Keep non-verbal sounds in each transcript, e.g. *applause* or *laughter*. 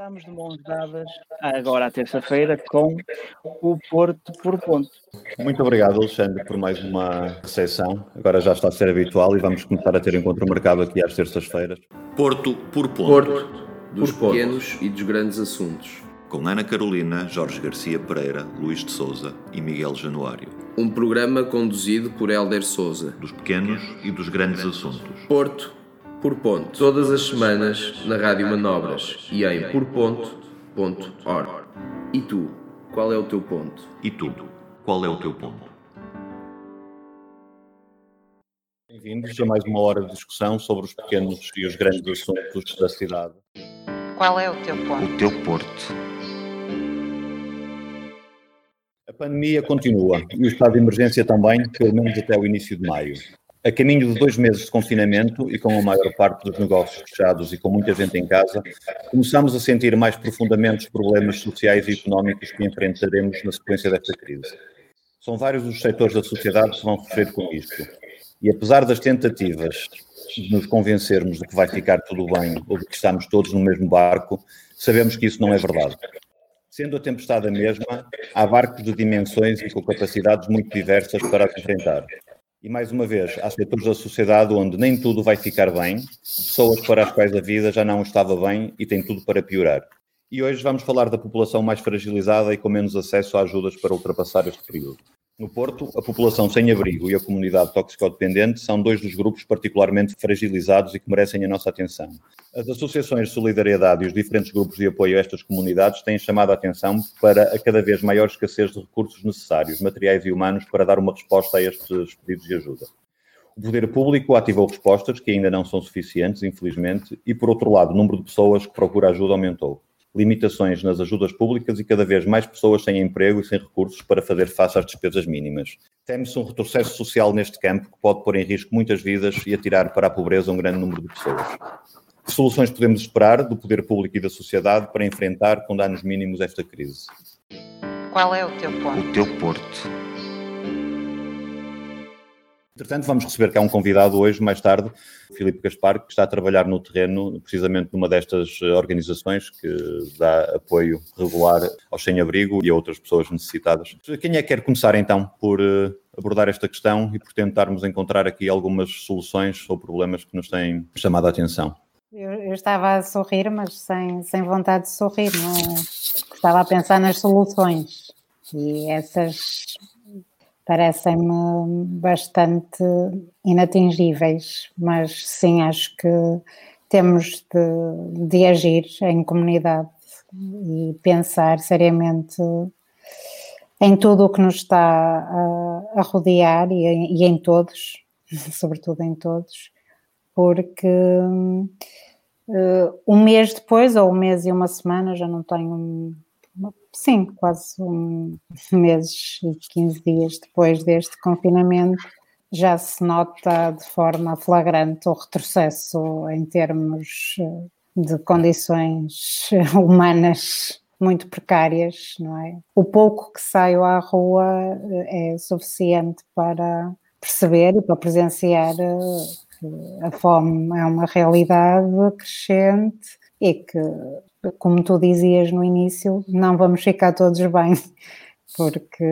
estamos de mãos dadas agora à terça-feira com o Porto por ponto. Muito obrigado, Alexandre, por mais uma recepção. Agora já está a ser habitual e vamos começar a ter encontro marcado aqui às terças-feiras. Porto por ponto. Porto, dos Por pequenos e dos grandes assuntos. Com Ana Carolina, Jorge Garcia Pereira, Luís de Souza e Miguel Januário. Um programa conduzido por Hélder Souza. Dos pequenos e dos grandes assuntos. Porto por ponto. Todas as semanas na Rádio Manobras e em porponto.org. E tu, qual é o teu ponto? E tu, qual é o teu ponto? Bem-vindos a mais uma hora de discussão sobre os pequenos e os grandes assuntos da cidade. Qual é o teu ponto? O teu Porto. A pandemia continua e o estado de emergência também, pelo menos até o início de maio. A caminho de dois meses de confinamento e com a maior parte dos negócios fechados e com muita gente em casa, começamos a sentir mais profundamente os problemas sociais e económicos que enfrentaremos na sequência desta crise. São vários os setores da sociedade que vão sofrer com isto. E apesar das tentativas de nos convencermos de que vai ficar tudo bem ou de que estamos todos no mesmo barco, sabemos que isso não é verdade. Sendo a tempestade a mesma, há barcos de dimensões e com capacidades muito diversas para as enfrentar. E mais uma vez, há setores da sociedade onde nem tudo vai ficar bem, pessoas para as quais a vida já não estava bem e tem tudo para piorar. E hoje vamos falar da população mais fragilizada e com menos acesso a ajudas para ultrapassar este período. No Porto, a população sem abrigo e a comunidade toxicodependente são dois dos grupos particularmente fragilizados e que merecem a nossa atenção. As associações de solidariedade e os diferentes grupos de apoio a estas comunidades têm chamado a atenção para a cada vez maior escassez de recursos necessários, materiais e humanos, para dar uma resposta a estes pedidos de ajuda. O poder público ativou respostas que ainda não são suficientes, infelizmente, e, por outro lado, o número de pessoas que procura ajuda aumentou limitações nas ajudas públicas e cada vez mais pessoas sem emprego e sem recursos para fazer face às despesas mínimas. Teme-se um retrocesso social neste campo que pode pôr em risco muitas vidas e atirar para a pobreza um grande número de pessoas. Que soluções podemos esperar do poder público e da sociedade para enfrentar com danos mínimos esta crise? Qual é o teu ponto? O teu Porto. Entretanto, vamos receber cá um convidado hoje, mais tarde, Filipe Gaspar, que está a trabalhar no terreno, precisamente numa destas organizações que dá apoio regular aos sem-abrigo e a outras pessoas necessitadas. Quem é que quer começar então por eh, abordar esta questão e por tentarmos encontrar aqui algumas soluções ou problemas que nos têm chamado a atenção? Eu, eu, estava a sorrir, mas sem, sem vontade de sorrir, não é? Estava a pensar nas soluções e essas parecem-me bastante inatingíveis, mas sim, acho que temos de, de agir em comunidade e pensar seriamente em tudo o que nos está a, a rodear e, e, em todos, *laughs* sobretudo em todos, porque uh, um mês depois, ou um mês e uma semana, já não tenho sim, quase um meses e 15 dias depois deste confinamento, já se nota de forma flagrante o retrocesso em termos eh, de condições humanas muito precárias, não é? O pouco que saio à rua eh, é suficiente para perceber e para presenciar eh, que a fome é uma realidade crescente e que como tu dizias no início, não vamos ficar todos bem, *laughs* porque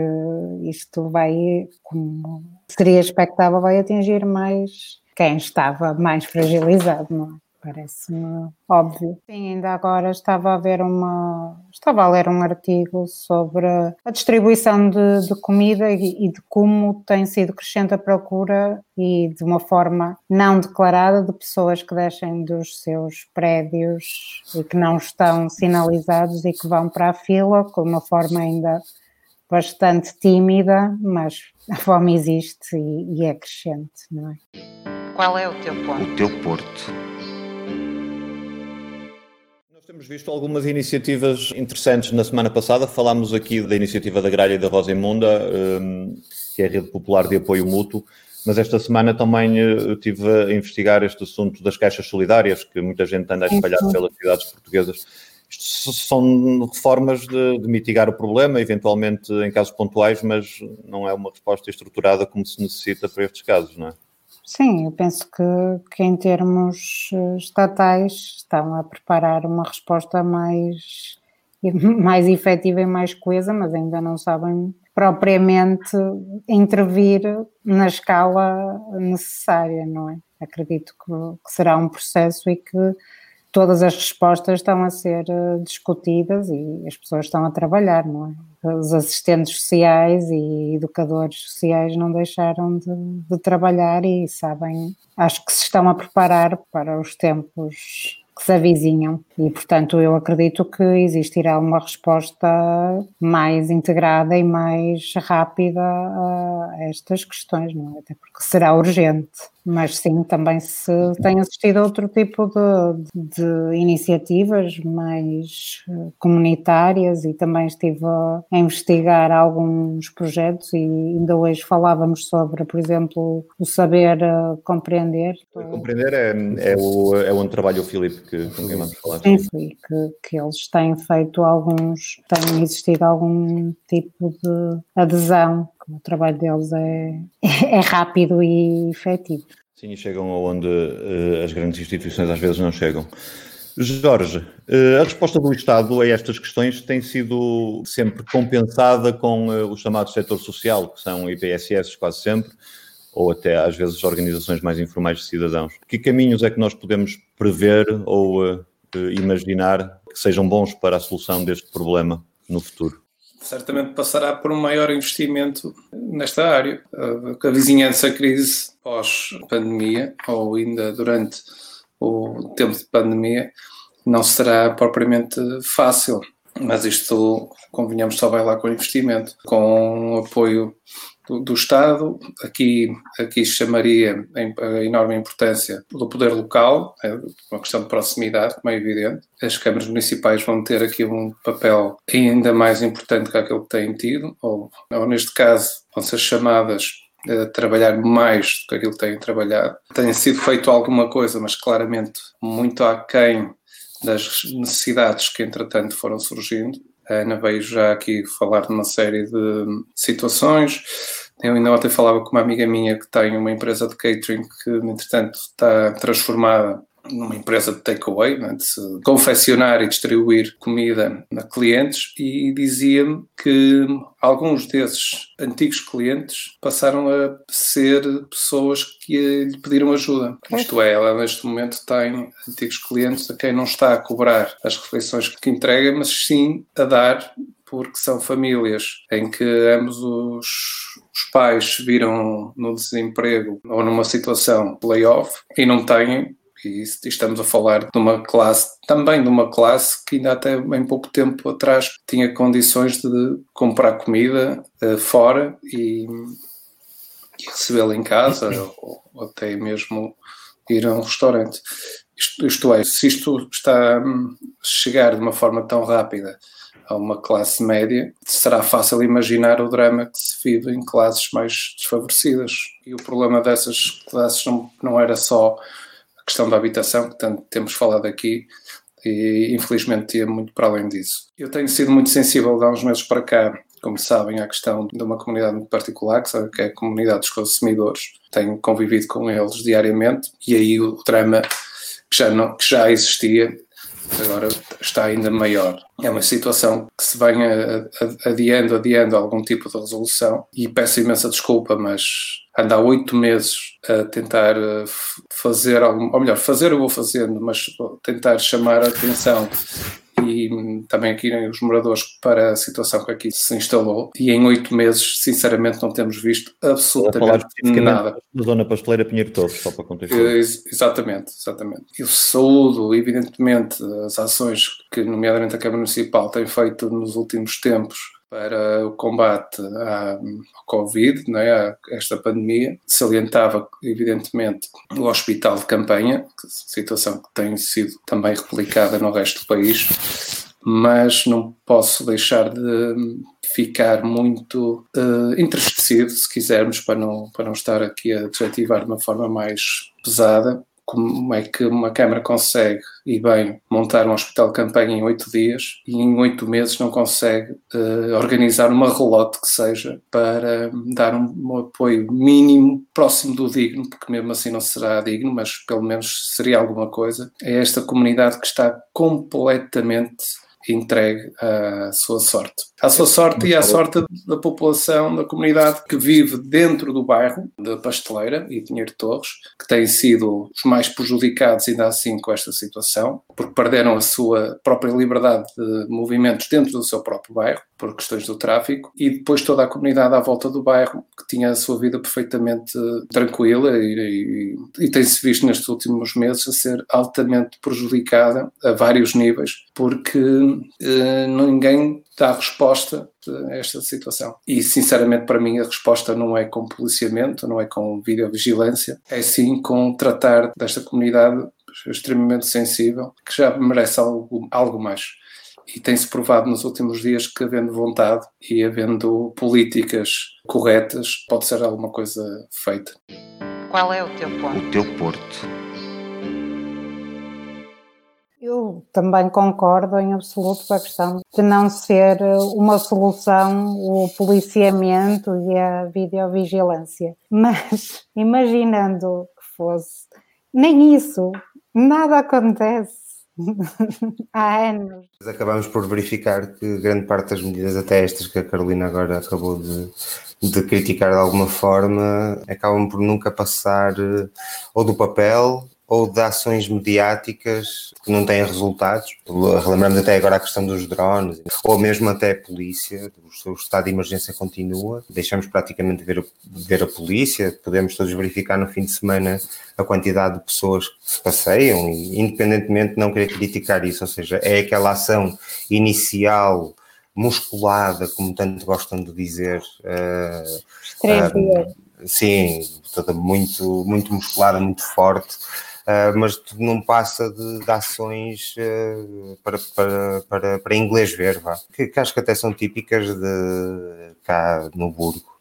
isto vai, como seria expectável, vai atingir mais quem estava mais fragilizado, não é? Parece-me óbvio. Sim, ainda agora estava a ver uma. Estava a ler um artigo sobre a distribuição de, de comida e, e, de como tem sido crescente a procura e de uma forma não declarada de pessoas que deixem dos seus prédios e que não estão sinalizados e que vão para a fila com uma forma ainda bastante tímida, mas a fome existe e, e é crescente, não é? Qual é o teu ponto? O teu porto. Temos visto algumas iniciativas interessantes na semana passada. Falámos aqui da iniciativa da Gralha e da Rosa Imunda, hum, que é a rede popular de apoio mútuo, mas esta semana também eh, estive a investigar este assunto das caixas solidárias, que muita gente anda a espalhar pelas cidades portuguesas. Isto são formas de, de, mitigar o problema, eventualmente em casos pontuais, mas não é uma resposta estruturada como se necessita para estes casos, não é? Sim, eu penso que, que em termos eh, estatais estão a preparar uma resposta mais, *laughs* mais efetiva e mais coesa, mas ainda não sabem propriamente intervir na escala necessária, não é? Acredito que, que será um processo e que todas as respostas estão a ser eh, discutidas e as pessoas estão a trabalhar, não é? Os assistentes sociais e educadores sociais não deixaram de, de trabalhar e sabem, acho que se estão a preparar para os tempos que se avizinham e, portanto, eu acredito que existirá uma resposta mais integrada e mais rápida a estas questões, não é? Até porque será urgente mas sim, também se tem assistido a outro tipo de, de, iniciativas mais eh, comunitárias e também estive a, investigar alguns projetos e ainda hoje falávamos sobre, por exemplo, o saber uh, compreender. Compreender é, é, o, é onde trabalha o Filipe, que, com quem vamos falar. Sim, sim que, que eles têm feito alguns, tem existido algum tipo de adesão o trabalho deles é, *laughs* é rápido e efetivo. Sim, chegam aonde uh, as grandes instituições às vezes não chegam. Jorge, uh, a resposta do Estado a estas questões tem sido sempre compensada com uh, o chamado setor social, que são IPSS quase sempre, ou até às vezes organizações mais informais de cidadãos. Que caminhos é que nós podemos prever ou imaginar que sejam bons para a solução deste problema no futuro? Certamente passará por um maior investimento nesta área. A vizinhança crise pós-pandemia, ou ainda durante o tempo de pandemia, não será propriamente fácil, mas isto, convenhamos, só vai lá com investimento, com apoio do, do Estado. Aqui, aqui chamaria a enorme importância do poder local, é uma questão de proximidade, como é evidente. As câmaras municipais vão ter aqui um papel ainda mais importante que aquele que têm tido, ou, ou neste caso, vão ser chamadas a trabalhar mais do que aquilo que têm trabalhado. Tem sido feito alguma coisa, mas claramente muito aquém das necessidades que entretanto foram surgindo. A Ana veio já aqui falar de uma série de situações. Eu ainda ontem falava com uma amiga minha que tem uma empresa de catering que, entretanto, está transformada numa empresa de takeaway, né, de confeccionar e distribuir comida a clientes, e dizia-me que alguns desses antigos clientes passaram a ser pessoas que lhe pediram ajuda. Isto é, ela neste momento tem antigos clientes a quem não está a cobrar as refeições que entrega, mas sim a dar porque são famílias em que ambos os, os pais viram no desemprego ou numa situação layoff e não têm e estamos a falar de uma classe, também de uma classe que ainda até em pouco tempo atrás tinha condições de comprar comida uh, fora e, e recebê-la em casa ou, ou, até mesmo ir a um restaurante. Isto, isto é, se isto está a chegar de uma forma tão rápida a uma classe média, será fácil imaginar o drama que se vive em classes mais desfavorecidas. E o problema dessas classes não, não era só questão da habitação, que tanto temos falado aqui, e infelizmente ia muito para além disso. Eu tenho sido muito sensível há uns meses para cá, como sabem, à questão de uma comunidade muito particular, que é a comunidade dos consumidores. Tenho convivido com eles diariamente e aí o drama que já, não, que já existia agora está ainda maior. É uma situação que se vem adiando, adiando algum tipo de resolução e peço imensa desculpa, mas anda há oito meses a tentar eh, fazer algum, ou melhor, fazer eu vou fazendo, mas tentar chamar a atenção e hum, também aqui os moradores para a situação que aqui se instalou e em oito meses, sinceramente, não temos visto absolutamente nada. Na zona pasteleira Pinheiro Torres, só para contextualizar. Exatamente, exatamente. Eu saúdo, evidentemente, as ações que, nomeadamente, a Câmara Municipal tem feito nos últimos tempos para o combate à, Covid, não é, a esta pandemia. Salientava, evidentemente, o hospital de campanha, situação que tem sido também replicada no resto do país, mas não posso deixar de ficar muito uh, entristecido, se quisermos, para não, para não estar aqui a desativar de uma forma mais pesada, como é que uma Câmara consegue, e bem, montar um hospital de campanha em oito dias e em oito meses não consegue uh, organizar uma relote que seja para dar um, um, apoio mínimo próximo do digno, porque mesmo assim não será digno, mas pelo menos seria alguma coisa, é esta comunidade que está completamente entregue à sua sorte. À sua sorte e à sorte da população, da comunidade que vive dentro do bairro da Pasteleira e Pinheiro Torres, que têm sido os mais prejudicados ainda assim com esta situação, porque perderam a sua própria liberdade de movimentos dentro do seu próprio bairro, por questões do tráfico, e depois toda a comunidade à volta do bairro, que tinha a sua vida perfeitamente tranquila e, e, e tem-se visto nestes últimos meses a ser altamente prejudicada a vários níveis, porque eh, ninguém dá resposta a esta situação. E, sinceramente, para mim, a resposta não é com policiamento, não é com videovigilância, é sim com tratar desta comunidade extremamente sensível, que já merece algo, algo mais. E tem-se provado nos últimos dias que, havendo vontade e havendo políticas corretas, pode ser alguma coisa feita. Qual é o teu ponto? O teu porto. Eu também concordo em absoluto com a questão de não ser uma solução o policiamento e a videovigilância. Mas *laughs* imaginando que fosse, nem isso, nada acontece. Há anos. Acabamos por verificar que grande parte das medidas, até estas que a Carolina agora acabou de, de criticar de alguma forma, acabam por nunca passar eh, ou do papel ou de ações mediáticas que não têm resultados. Relembramos até agora a questão dos drones, ou mesmo até a polícia, o estado de emergência continua. Deixamos praticamente de ver, ver a polícia, podemos todos verificar no fim de semana a quantidade de pessoas que se passeiam, e independentemente de não querer criticar isso, ou seja, é aquela ação inicial musculada, como tanto gostam de dizer. Uh, Três dias. Uh, sim, toda muito, muito musculada, muito forte. Uh, mas tudo não passa de, de ações uh, para, para, para, para inglês ver, vá. Que, que, acho que até são típicas de cá no Burgo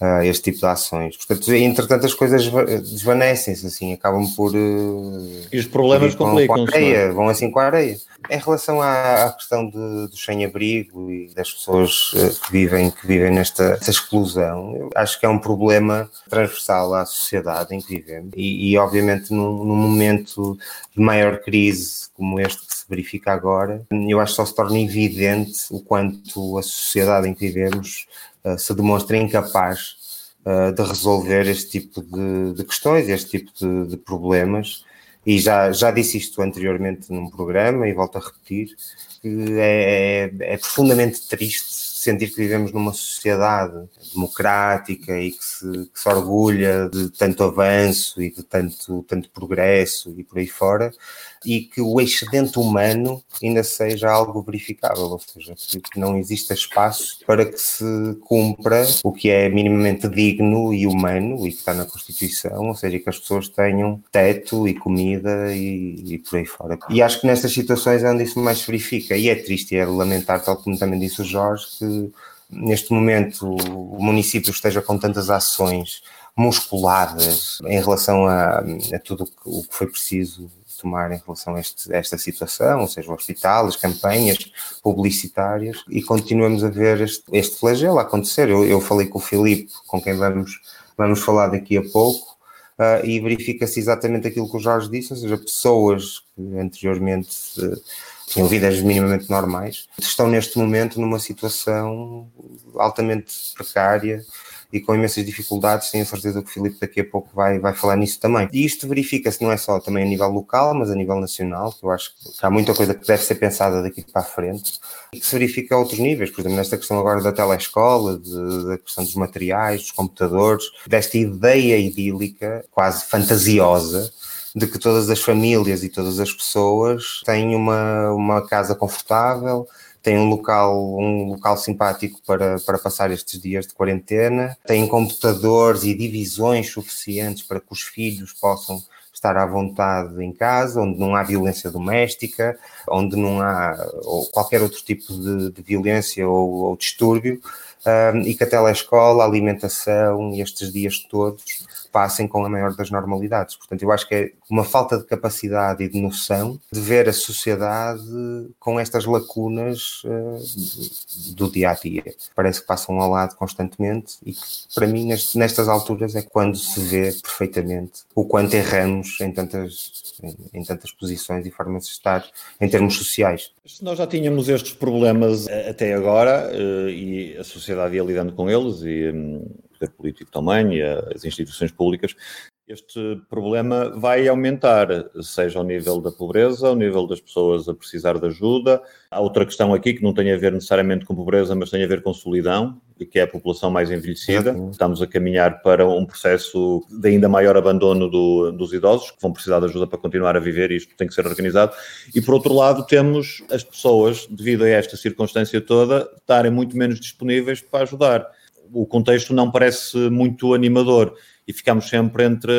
uh, este tipo de ações. Portanto, entretanto, as coisas desvanecem-se, assim, acabam por. Uh, e os problemas complicam-se. É? Vão assim com a areia. Em relação à, à questão de, do sem-abrigo e das pessoas uh, que vivem, que vivem nesta exclusão, eu acho que é um problema transversal à sociedade em que vivemos. E, e obviamente, num, num momento de maior crise como este que se verifica agora, eu acho que só se torna evidente o quanto a sociedade em que vivemos uh, se demonstra incapaz uh, de resolver este tipo de, de questões, este tipo de, de, problemas. E já, já disse isto anteriormente num programa e volto a repetir, que é, é, é profundamente triste sentir que vivemos numa sociedade democrática e que se, que se, orgulha de tanto avanço e de tanto, tanto progresso e por aí fora, e que o excedente humano ainda seja algo verificável, ou seja, que não exista espaço para que se cumpra o que é minimamente digno e humano e que está na Constituição, ou seja, que as pessoas tenham teto e comida e, e por aí fora. E acho que nestas situações é onde isso mais se verifica, e é triste é lamentar, tal como também disse o Jorge, que neste momento o município esteja com tantas ações musculadas em relação a, a tudo o que foi preciso tomar em relação a, este, a, esta situação, ou seja, o hospital, as campanhas publicitárias, e continuamos a ver este, este flagelo acontecer. Eu, eu falei com o Filipe, com quem vamos, vamos falar daqui a pouco, uh, e verifica-se exatamente aquilo que o Jorge disse, ou seja, pessoas que anteriormente uh, tinham vidas minimamente normais, estão neste momento numa situação altamente precária e com imensas dificuldades, tenho certeza que o Filipe daqui a pouco vai, vai falar nisso também. E isto verifica-se não é só também a nível local, mas a nível nacional, que eu acho que há muita coisa que deve ser pensada daqui para a frente, e que se verifica a outros níveis, por exemplo, nesta questão agora da telescola, de, da questão dos materiais, dos computadores, desta ideia idílica, quase fantasiosa, de que todas as famílias e todas as pessoas têm uma, uma casa confortável, tem um local, um local simpático para, para passar estes dias de quarentena, tem computadores e divisões suficientes para que os filhos possam estar à vontade em casa, onde não há violência doméstica, onde não há ou qualquer outro tipo de, de violência ou, ou distúrbio, um, e que a telescola, a alimentação e estes dias todos passem com a maior das normalidades. Portanto, eu acho que é uma falta de capacidade e de noção de ver a sociedade com estas lacunas uh, do dia a dia. Parece que passam ao lado constantemente e que, para mim, nestas alturas, é quando se vê perfeitamente o quanto erramos em tantas, em, em tantas posições e formas de estar em termos sociais. Nós já tínhamos estes problemas eh, até agora uh, e a sociedade ia lidando com eles e um, o poder político também e as instituições públicas este problema vai aumentar, seja ao nível da pobreza, ao nível das pessoas a precisar de ajuda. Há outra questão aqui que não tem a ver necessariamente com pobreza, mas tem a ver com solidão, que é a população mais envelhecida. Estamos a caminhar para um processo de ainda maior abandono do, dos idosos, que vão precisar de ajuda para continuar a viver e isto tem que ser organizado. E, por outro lado, temos as pessoas, devido a esta circunstância toda, estarem muito menos disponíveis para ajudar. O contexto não parece muito animador e ficamos sempre entre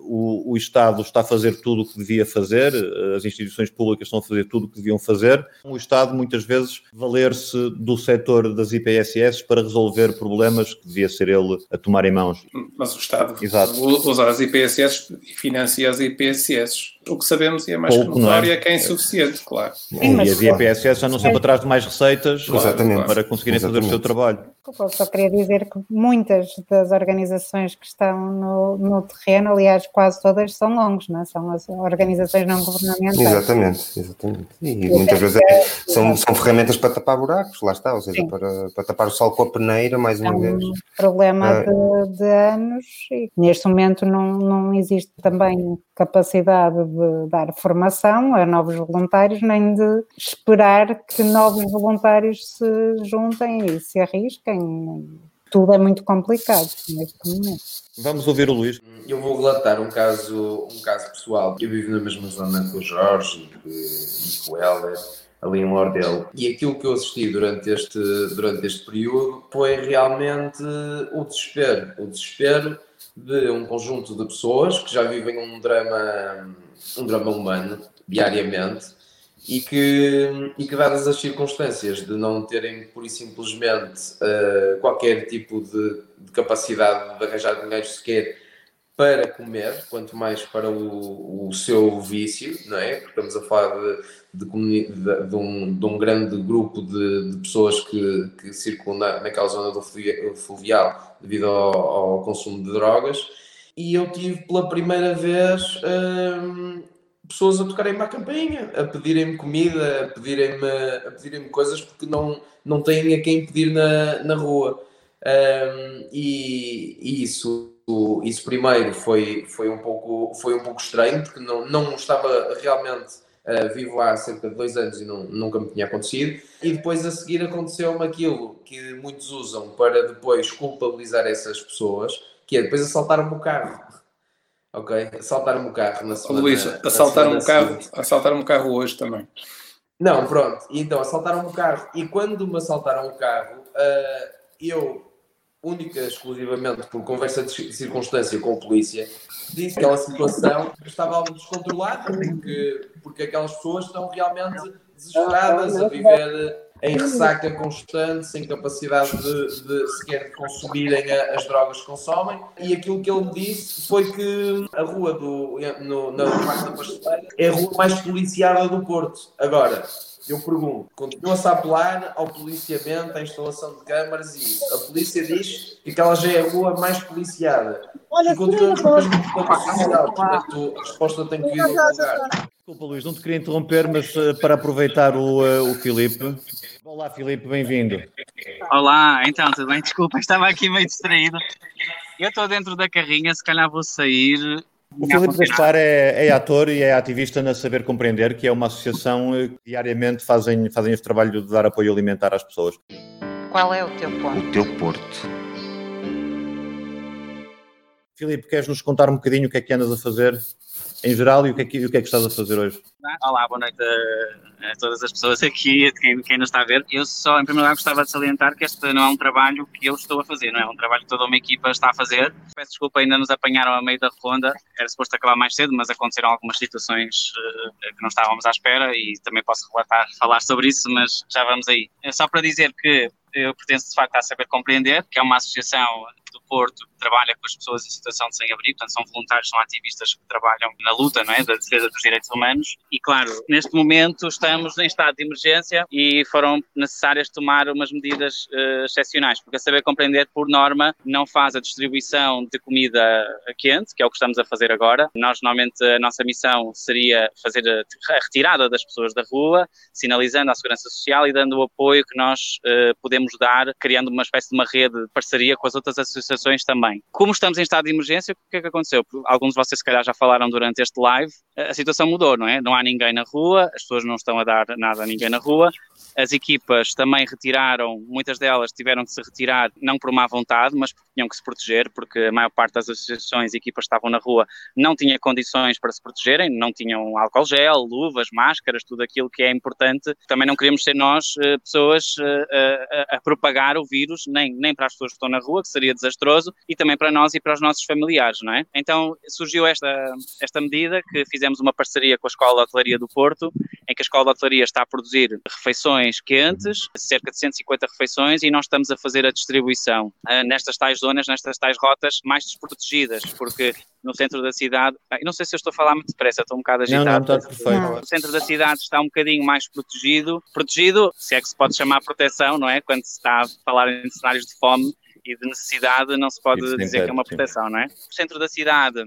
o, o, Estado está a fazer tudo o que devia fazer, as instituições públicas estão a fazer tudo o que deviam fazer. O Estado, muitas vezes, valer-se do setor das IPSS para resolver problemas que devia ser ele a tomar em mãos. Mas o Estado Exato. usa as IPSS e financia as IPSS. O que sabemos e é mais Pouco, que notório é? é que é insuficiente, claro. Sim, e as IPSS já não sempre atrás de mais receitas claro, para conseguirem fazer o seu trabalho. Eu só queria dizer que muitas das organizações que estão no, no terreno, aliás, quase todas são longas, não é? são as organizações não governamentais. Exatamente, exatamente. E, e muitas vezes é, são, são ferramentas para tapar buracos, lá está, ou seja, para, para tapar o sol com a peneira, mais uma é um vez. problema ah. de, de, anos e neste momento não, não existe também capacidade de dar formação a novos voluntários, nem de esperar que novos voluntários se juntem e se arrisquem tudo é muito complicado neste momento. Vamos ouvir o Luís. Eu vou relatar um caso, um caso pessoal. Eu vivo na mesma zona que o Jorge e com o Helder, ali em Lordel. E aquilo que eu assisti durante este, durante este período foi realmente o desespero. O desespero de um conjunto de pessoas que já vivem um drama, um drama humano diariamente e que, e que, dadas as circunstâncias de não terem, por e simplesmente, uh, qualquer tipo de, de, capacidade de arranjar dinheiro sequer para comer, quanto mais para o, o seu vício, não é? Porque estamos a falar de, de, de um, de um grande grupo de, pessoas que, que circulam na, naquela zona do fluvial devido ao, ao, consumo de drogas. E eu tive pela primeira vez. Uh, pessoas a tocarem-me à campainha, a pedirem-me comida, a pedirem-me pedirem coisas porque não, não têm a quem pedir na, na rua. Um, e, e, isso, isso primeiro foi, foi, um pouco, foi um pouco estranho, porque não, não estava realmente uh, vivo há cerca de dois anos e não, nunca me tinha acontecido. E depois a seguir aconteceu-me aquilo que muitos usam para depois culpabilizar essas pessoas, que é depois assaltar-me o carro Ok? Assaltaram-me o carro na semana. Luís, assaltaram-me o carro, assaltaram o carro hoje também. Não, pronto. Então, assaltaram-me o carro. E quando me assaltaram o carro, uh, eu, única exclusivamente por conversa de circunstância com a polícia, disse que aquela situação estava algo descontrolada, porque, porque aquelas pessoas estão realmente desesperadas a viver em ressaca constante, sem capacidade de, de sequer consumirem as drogas que consomem. E aquilo que ele me disse foi que a rua do, no, na parte da pasteleira é a rua mais policiada do Porto. Agora, eu pergunto, continua-se a apelar ao policiamento, à instalação de câmaras e. A polícia diz que aquela já é a rua mais policiada. Olha, e continuamos com Portanto, a resposta tem que vir do lugar. Desculpa, Luís, não te queria interromper, mas uh, para aproveitar o, uh, o Filipe, Olá, Filipe, bem-vindo. Olá, então, tudo bem? Desculpa, estava aqui meio distraído. Eu estou dentro da carrinha, se calhar vou sair. O Filipe Gaspar é, é, ator e é ativista na Saber Compreender, que é uma associação que diariamente fazem, fazem este trabalho de dar apoio alimentar às pessoas. Qual é o teu ponto? O teu porto. Filipe, queres nos contar um bocadinho o que é que andas a fazer em geral e o que é que, o que, é que estás a fazer hoje? Olá, boa noite a, a todas as pessoas aqui, a quem, quem nos está a ver. Eu só, em primeiro lugar, gostava de salientar que este não é um trabalho que eu estou a fazer, não é um trabalho que toda uma equipa está a fazer. Peço desculpa, ainda nos apanharam a meio da ronda, era suposto acabar mais cedo, mas aconteceram algumas situações uh, que não estávamos à espera e também posso relatar, falar sobre isso, mas já vamos aí. É só para dizer que eu pertenço de facto a Saber Compreender, que é uma associação Porto trabalha com as pessoas em situação de sem-abrigo, portanto são voluntários, são ativistas que trabalham na luta não é, da defesa dos direitos humanos e claro, neste momento estamos em estado de emergência e foram necessárias tomar umas medidas uh, excepcionais, porque a saber compreender por norma não faz a distribuição de comida quente, que é o que estamos a fazer agora. Nós normalmente a nossa missão seria fazer a retirada das pessoas da rua, sinalizando à segurança social e dando o apoio que nós uh, podemos dar, criando uma espécie de uma rede de parceria com as outras associações também. Como estamos em estado de emergência, o que é que aconteceu? Alguns de vocês, se calhar, já falaram durante este live, a situação mudou, não é? Não há ninguém na rua, as pessoas não estão a dar nada a ninguém na rua, as equipas também retiraram, muitas delas tiveram que se retirar, não por má vontade, mas porque tinham que se proteger, porque a maior parte das associações e equipas que estavam na rua não tinha condições para se protegerem, não tinham álcool gel, luvas, máscaras, tudo aquilo que é importante. Também não queríamos ser nós eh, pessoas eh, a, a, propagar o vírus, nem, nem para as pessoas que estão na rua, que seria desastroso, e também para nós e para os nossos familiares, não é? Então surgiu esta, esta medida que fizemos uma parceria com a Escola de Hotelaria do Porto, em que a Escola de Hotelaria está a produzir refeições quentes, cerca de 150 refeições, e nós estamos a fazer a distribuição uh, nestas tais zonas, nestas tais rotas mais desprotegidas, porque no centro da cidade, ah, não sei se eu estou a falar muito depressa, estou um bocado agitado. Não, não, está perfeito. No centro da cidade está um bocadinho mais protegido, protegido, se é que se pode chamar proteção, não é? Quando se está a falar em cenários de fome, e de necessidade não se pode dizer que é uma proteção, não é? O centro da cidade,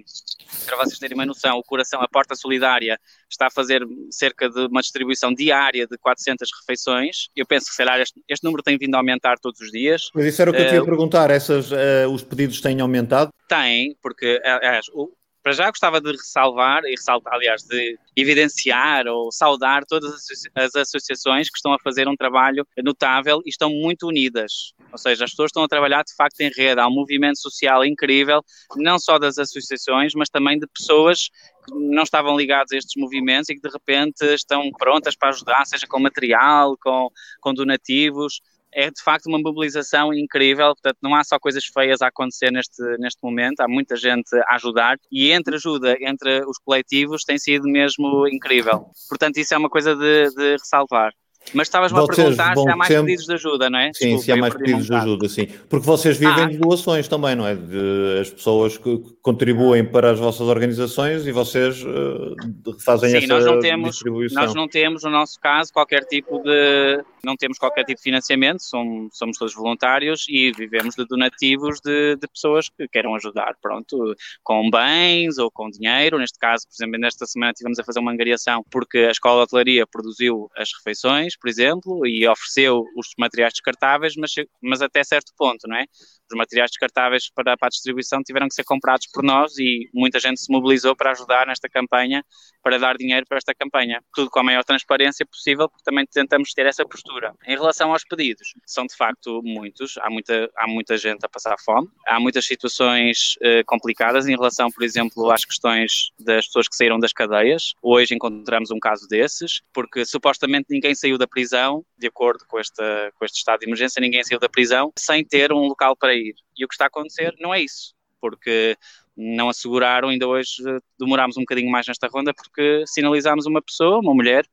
para vocês terem uma noção, o Coração, a Porta Solidária, está a fazer cerca de uma distribuição diária de 400 refeições. Eu penso que, sei lá, este, este número tem vindo a aumentar todos os dias. Mas isso era o que eu tinha uh, perguntar, essas, uh, os pedidos têm aumentado? Tem, porque, aliás, o, para já gostava de ressalvar e ressaltar, aliás, de evidenciar ou saudar todas as associações que estão a fazer um trabalho notável e estão muito unidas. Ou seja, as pessoas estão a trabalhar de facto em rede. Há um movimento social incrível, não só das associações, mas também de pessoas que não estavam ligados a estes movimentos e que de repente estão prontas para ajudar, seja com material, com, com donativos é de facto uma mobilização incrível, portanto não há só coisas feias a acontecer neste, neste momento, há muita gente a ajudar e entre ajuda, entre os coletivos tem sido mesmo incrível. Portanto isso é uma coisa de, de ressalvar. Mas estavas-me a perguntar se há mais sempre... pedidos de ajuda, não é? Sim, Desculpa, se há mais pedidos de ajuda, sim. Porque vocês vivem ah. de doações também, não é? De, as pessoas que contribuem para as vossas organizações e vocês uh, fazem sim, essa nós não temos, distribuição. Nós não temos, no nosso caso, qualquer tipo de... Não temos qualquer tipo de financiamento, somos, somos todos voluntários e vivemos de donativos de, de pessoas que queiram ajudar, pronto, com bens ou com dinheiro. Neste caso, por exemplo, nesta semana tivemos a fazer uma angariação porque a Escola de Hotelaria produziu as refeições, por exemplo, e ofereceu os materiais descartáveis, mas, mas até certo ponto, não é? Os materiais descartáveis para, para a distribuição tiveram que ser comprados por nós e muita gente se mobilizou para ajudar nesta campanha, para dar dinheiro para esta campanha. Tudo com a maior transparência possível, porque também tentamos ter essa postura. Em relação aos pedidos, são de facto muitos, há muita, há muita gente a passar fome, há muitas situações eh, complicadas em relação, por exemplo, às questões das pessoas que saíram das cadeias. Hoje encontramos um caso desses, porque supostamente ninguém saiu da prisão, de acordo com, esta, com este estado de emergência, ninguém saiu da prisão sem ter um local para ir. E o que está a acontecer não é isso, porque não asseguraram, ainda hoje eh, demorámos um bocadinho mais nesta ronda, porque sinalizámos uma pessoa, uma mulher,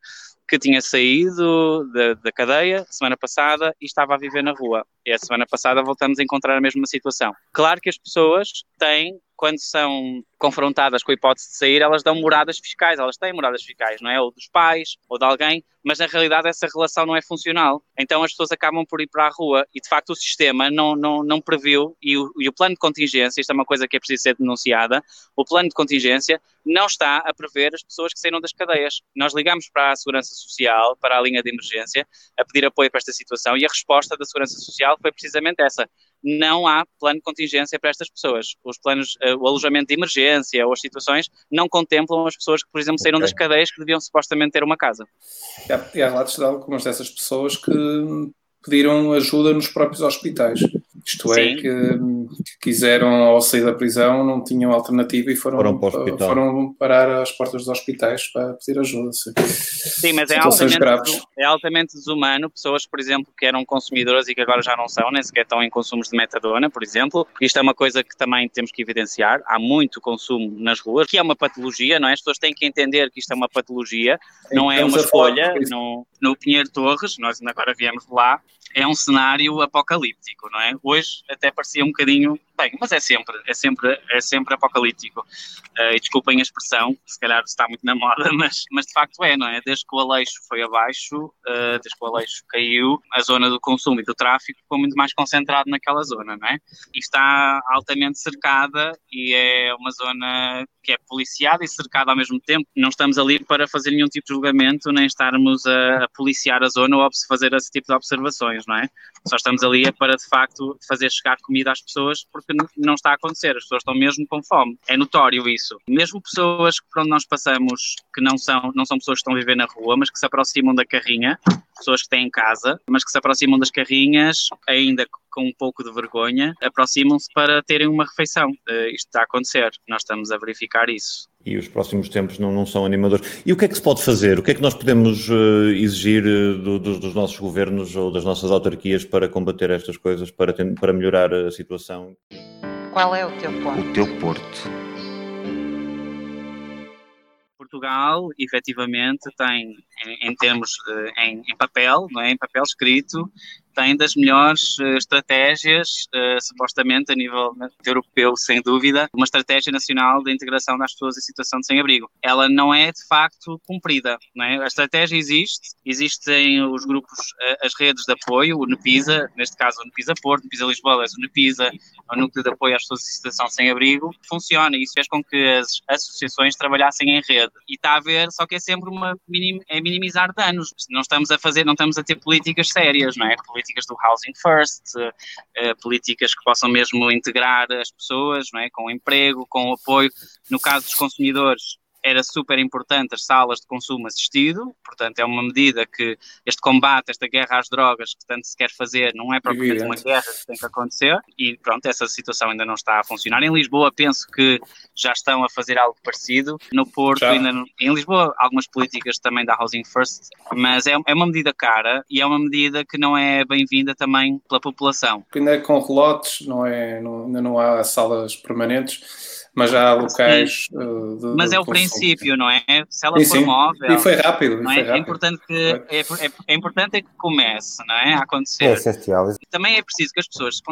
que tinha saído da, da, cadeia semana passada e estava a viver na rua. E a semana passada voltamos a encontrar a mesma situação. Claro que as pessoas têm quando são confrontadas com a hipótese de sair, elas dão moradas fiscais, elas têm moradas fiscais, não é? Ou dos pais, ou de alguém, mas na realidade essa relação não é funcional. Então as pessoas acabam por ir para a rua e de facto o sistema não, não, não previu e o, e o plano de contingência, isto é uma coisa que é preciso ser denunciada, o plano de contingência não está a prever as pessoas que saíram das cadeias. Nós ligamos para a Segurança Social, para a linha de emergência, a pedir apoio para esta situação e a resposta da Segurança Social foi precisamente essa não há plano de contingência para estas pessoas. Os planos, uh, o alojamento de emergência ou as situações não contemplam as pessoas que, por exemplo, saíram okay. das cadeias que deviam supostamente ter uma casa. E há relatos de algumas dessas pessoas que pediram ajuda nos próprios hospitais. Isto é, que, que, quiseram, ao sair da prisão, não tinham alternativa e foram, foram, para foram parar às portas dos hospitais para pedir ajuda. Sim, sim mas é altamente, é altamente desumano. Pessoas, por exemplo, que eram consumidoras e que agora já não são, nem sequer estão em consumos de metadona, por exemplo. Isto é uma coisa que também temos que evidenciar. Há muito consumo nas ruas, que é uma patologia, não é? As pessoas têm que entender que isto é uma patologia, não é uma escolha. No, no Pinheiro Torres, nós agora viemos de lá, é um cenário apocalíptico, não é? Hoje até parecia um bocadinho, bem, mas é sempre, é sempre, é sempre apocalíptico. Uh, e desculpem a expressão, se calhar está muito na moda, *laughs* mas, mas de facto é, não é? Desde que o Aleixo foi abaixo, uh, desde que o Aleixo caiu, a zona do consumo e do tráfico ficou muito mais concentrado naquela zona, não é? E está altamente cercada e é uma zona que é policiada e cercada ao mesmo tempo. Não estamos ali para fazer nenhum tipo de julgamento, nem estarmos a, a policiar a zona ou a fazer esse tipo de observações, não é? Só estamos ali para, de facto, fazer chegar comida às pessoas porque não está a acontecer. As pessoas estão mesmo com fome. É notório isso. Mesmo pessoas por onde nós passamos que não são, não são pessoas que estão a viver na rua, mas que se aproximam da carrinha, pessoas que têm casa, mas que se aproximam das carrinhas ainda com um pouco de vergonha, aproximam-se para terem uma refeição. Uh, isto está a acontecer, nós estamos a verificar isso. E os próximos tempos não, não são animadores. E o que é que se pode fazer? O que é que nós podemos uh, exigir uh, do, do, dos nossos governos ou das nossas autarquias para combater estas coisas, para, para melhorar a situação? Qual é o teu ponto? O teu porto. Portugal, efetivamente, tem, em, em termos, em, em papel, não é? em papel escrito, tem das melhores uh, estratégias, uh, supostamente a nível europeu, sem dúvida, uma estratégia nacional de integração das pessoas em situação de sem-abrigo. Ela não é de facto cumprida. É? A estratégia existe, existem os grupos, uh, as redes de apoio, o NEPISA, neste caso o NEPISA Porto, NEPISA Lisboa, o NEPISA, o Núcleo de Apoio às Pessoas em Situação Sem Abrigo, funciona e isso fez com que as associações trabalhassem em rede. E está a ver, só que é sempre uma é minimizar danos. Não estamos a fazer, não estamos a ter políticas sérias, não é? Políticas do Housing First, uh, políticas que possam mesmo integrar as pessoas, não é? com emprego, com apoio. No caso dos consumidores, era super importante as salas de consumo assistido, portanto é uma medida que este combate, esta guerra às drogas que tanto se quer fazer, não é propriamente uma guerra que tem que acontecer e pronto, essa situação ainda não está a funcionar. Em Lisboa penso que já estão a fazer algo parecido, no Porto já. ainda não... em Lisboa algumas políticas também da Housing First, mas é, é uma medida cara e é uma medida que não é bem-vinda também pela população. Ainda é com relotes, não é, não, ainda não há salas permanentes mas já há locais. Uh, de, mas é o princípio, não é? Se ela sim, for sim. móvel. E foi rápido. Não é? é? é importante que, é, é, é, importante é que comece não é? a acontecer. É essencial. Também é preciso que as pessoas se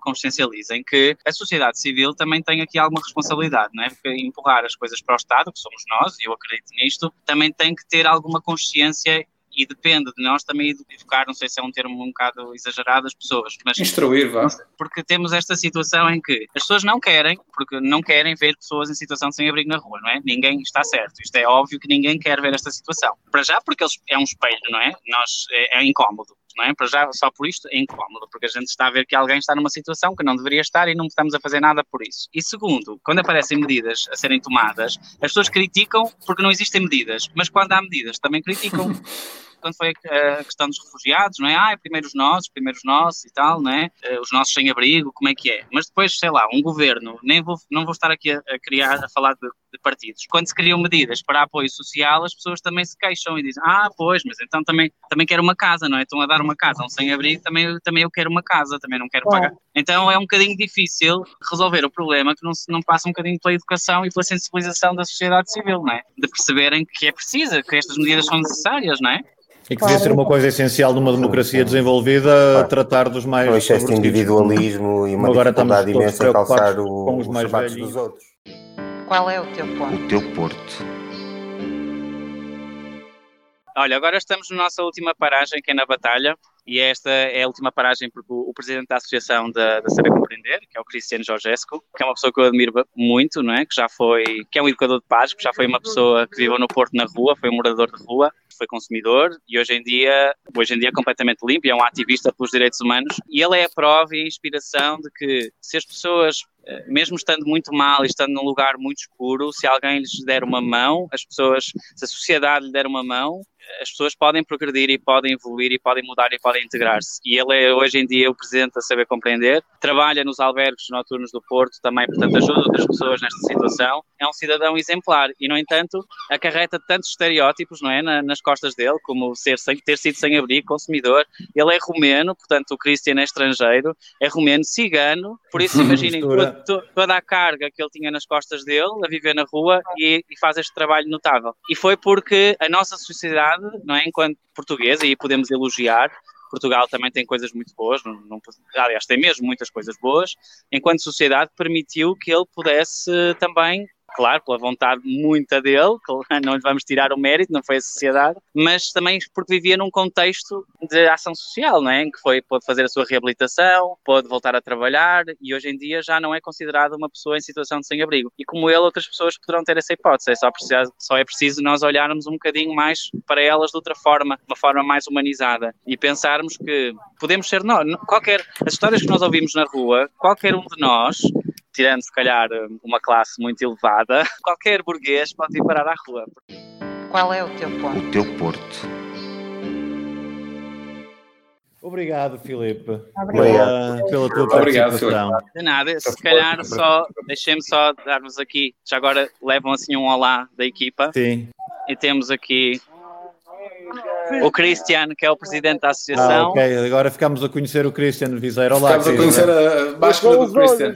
consciencializem que a sociedade civil também tem aqui alguma responsabilidade, não é? Porque empurrar as coisas para o Estado, que somos nós, e eu acredito nisto, também tem que ter alguma consciência e depende de nós também educar, não sei se é um termo um bocado exagerado, as pessoas. Mas Instruir, vá. Porque temos esta situação em que as pessoas não querem, porque não querem ver pessoas em situação de sem-abrigo na rua, não é? Ninguém está certo. Isto é óbvio que ninguém quer ver esta situação. Para já, porque é um espelho, não é? Nós, é, é incómodo. Não é? Para já, só por isto é incómodo, porque a gente está a ver que alguém está numa situação que não deveria estar e não estamos a fazer nada por isso. E segundo, quando aparecem medidas a serem tomadas, as pessoas criticam porque não existem medidas, mas quando há medidas também criticam. *laughs* quando foi a questão dos refugiados, não é? Ah, primeiro os nossos, primeiro os nossos e tal, não é? Eh, os nossos sem abrigo, como é que é? Mas depois, sei lá, um governo, nem vou, não vou estar aqui a, a criar, a falar de, de, partidos. Quando se criam medidas para apoio social, as pessoas também se queixam e dizem, ah, pois, mas então também, também quero uma casa, não é? Estão a dar uma casa um sem abrigo, também, também eu quero uma casa, também não quero pagar. Então é um bocadinho difícil resolver o problema que não, não passa um bocadinho pela educação e pela sensibilização da sociedade civil, não é? De perceberem que é preciso, que estas medidas são necessárias, não é? E que devia ser uma coisa essencial numa democracia desenvolvida, claro. tratar dos mais. Um excesso de individualismo e uma Agora dificuldade imensa em calçar o, com os, os mais sapatos dos outros. Qual é o teu ponto? O teu porto. Olha, agora estamos na nossa última paragem, que é na Batalha, e esta é a última paragem porque o, presidente da Associação da, da Saber Compreender, que é o Cristiano Jorgesco, que é uma pessoa que eu admiro muito, não é? Que já foi, que é um educador de paz, que já foi uma pessoa que viveu no Porto na rua, foi um morador de rua, foi consumidor e hoje em dia, hoje em dia é completamente limpo, é um ativista pelos direitos humanos e ele é a prova e a inspiração de que se as pessoas eh, mesmo estando muito mal e estando num lugar muito escuro, se alguém lhes der uma mão, as pessoas, se a sociedade lhe der uma mão, as pessoas podem progredir e podem evoluir e podem mudar e podem integrar-se. E ele é hoje em dia o presidente a saber compreender, trabalha nos albergues noturnos do Porto também, portanto ajuda outras pessoas nesta situação. É um cidadão exemplar e, no entanto, acarreta tantos estereótipos, não é, nas costas dele, como ser, ter sido sem abrigo, consumidor. Ele é romeno, portanto o Christian é estrangeiro, é romeno, cigano, por isso *laughs* imaginem toda a carga que ele tinha nas costas dele a viver na rua e, e faz este trabalho notável. E foi porque a nossa sociedade, não é, enquanto portuguesa, e podemos elogiar, Portugal também tem coisas muito boas, não, não, aliás, tem mesmo muitas coisas boas, enquanto sociedade permitiu que ele pudesse também claro, pela vontade muita dele, *laughs* não lhe vamos tirar o mérito, não foi a sociedade, mas também porque vivia num contexto de ação social, não é? Em que foi, pôde fazer a sua reabilitação, pôde voltar a trabalhar e hoje em dia já não é considerado uma pessoa em situação de sem-abrigo. E como ele, outras pessoas poderão ter essa hipótese, é só, precisar, só é preciso nós olharmos um bocadinho mais para elas de outra forma, uma forma mais humanizada e pensarmos que podemos ser nós, qualquer, as histórias que nós ouvimos na rua, qualquer um de nós tirando se calhar uma classe muito elevada, qualquer burguês pode vir parar à rua. Qual é o teu ponto? O teu porto. Obrigado, Filipe, Obrigado. pela, pela tua Obrigado, participação. De nada, se calhar só, deixem-me só dar-vos aqui, já agora levam assim um olá da equipa Sim. e temos aqui o Cristiano, que é o presidente da Ah, associação. ok, agora ficamos a conhecer o Cristiano Viseiro. Olá, Ficamos a Cristiano. conhecer a máscara do Christian.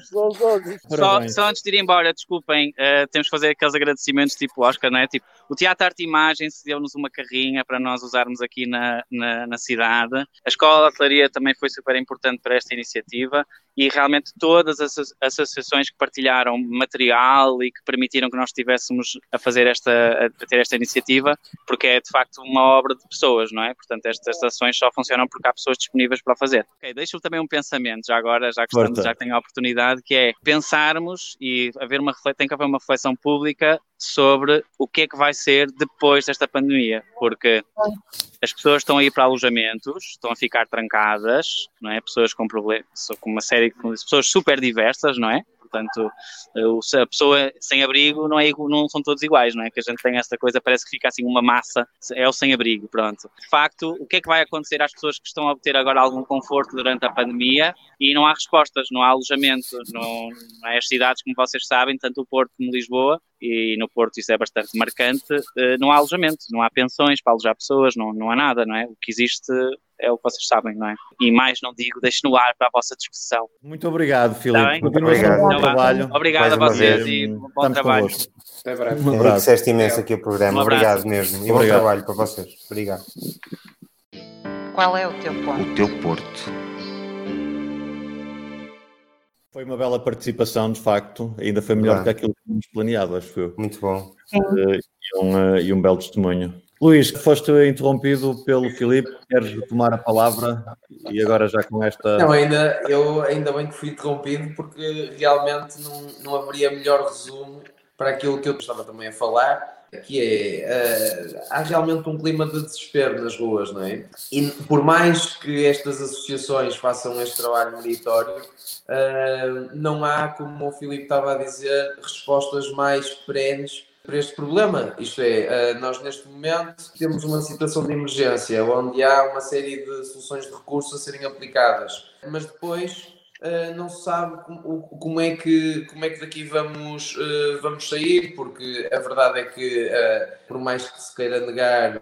Só, só antes de ir embora, desculpem, eh, temos que fazer aqueles agradecimentos tipo Oscar, não é? Tipo, o Teatro Arte e Imagem cedeu-nos uma carrinha para nós usarmos aqui na, na, na cidade. A Escola de Hotelaria também foi super importante para esta iniciativa e realmente todas as asso- associações que partilharam material e que permitiram que nós estivéssemos a fazer esta, a ter esta iniciativa, porque é de facto uma obra de pessoas, não é? Portanto, estas ações só funcionam porque há pessoas disponíveis para fazer. Ok, deixo também um pensamento, já agora, já que estamos, já que tenho a oportunidade, que é pensarmos e haver uma, tem que haver uma reflexão pública sobre o que é que vai ser depois desta pandemia, porque as pessoas estão a ir para alojamentos, estão a ficar trancadas, não é? Pessoas com problemas, com uma série de pessoas super diversas, não é? Portanto, eh, a pessoa sem abrigo não, é, não são todos iguais, não é? Que a gente tem esta coisa, parece que fica assim uma massa, é o sem abrigo, pronto. De facto, o que é que vai acontecer às pessoas que estão a obter agora algum conforto durante a pandemia e não há respostas, não há alojamento, não, não é as cidades, como vocês sabem, tanto o Porto como Lisboa, e no Porto isso é bastante marcante, eh, não há alojamento, não há pensões para alojar pessoas, não, não há nada, não é? O que existe é o que vocês sabem, não é? E mais não digo, deixo no ar para a vossa discussão. Muito obrigado, Filipe. Tá bem? Continuação Obrigado. com o Então vá. trabalho. Obrigado Mais a vocês e bom estamos trabalho. convosco. Até breve. Um abraço. Enriqueceste imenso aqui o programa. Um. Obrigado mesmo. E bom Obrigado. trabalho para vocês. Obrigado. Qual é o teu ponto? O teu porto. Foi uma bela participação, de facto. Ainda foi melhor Verdade. que aquilo que tínhamos planeado, acho eu. Muito bom. Eh, E um, eh, e um belo testemunho. Luís, foste interrompido pelo Filipe, queres tomar a palavra e agora já com esta. Não, ainda, eu ainda bem que fui interrompido porque realmente não, não haveria melhor resumo para aquilo que eu estava também a falar, que é eh, há realmente um clima de desespero nas ruas, não é? E por mais que estas associações façam este trabalho meritório, eh, não há, como o Filipe estava a dizer, respostas mais perenes para este problema. Isto é, eh, nós neste momento temos uma situação de emergência onde há uma série de soluções de recursos a serem aplicadas, mas depois eh, não se sabe como, como é que, como é que daqui vamos, eh, vamos sair, porque a verdade é que, eh, por mais que se queira negar,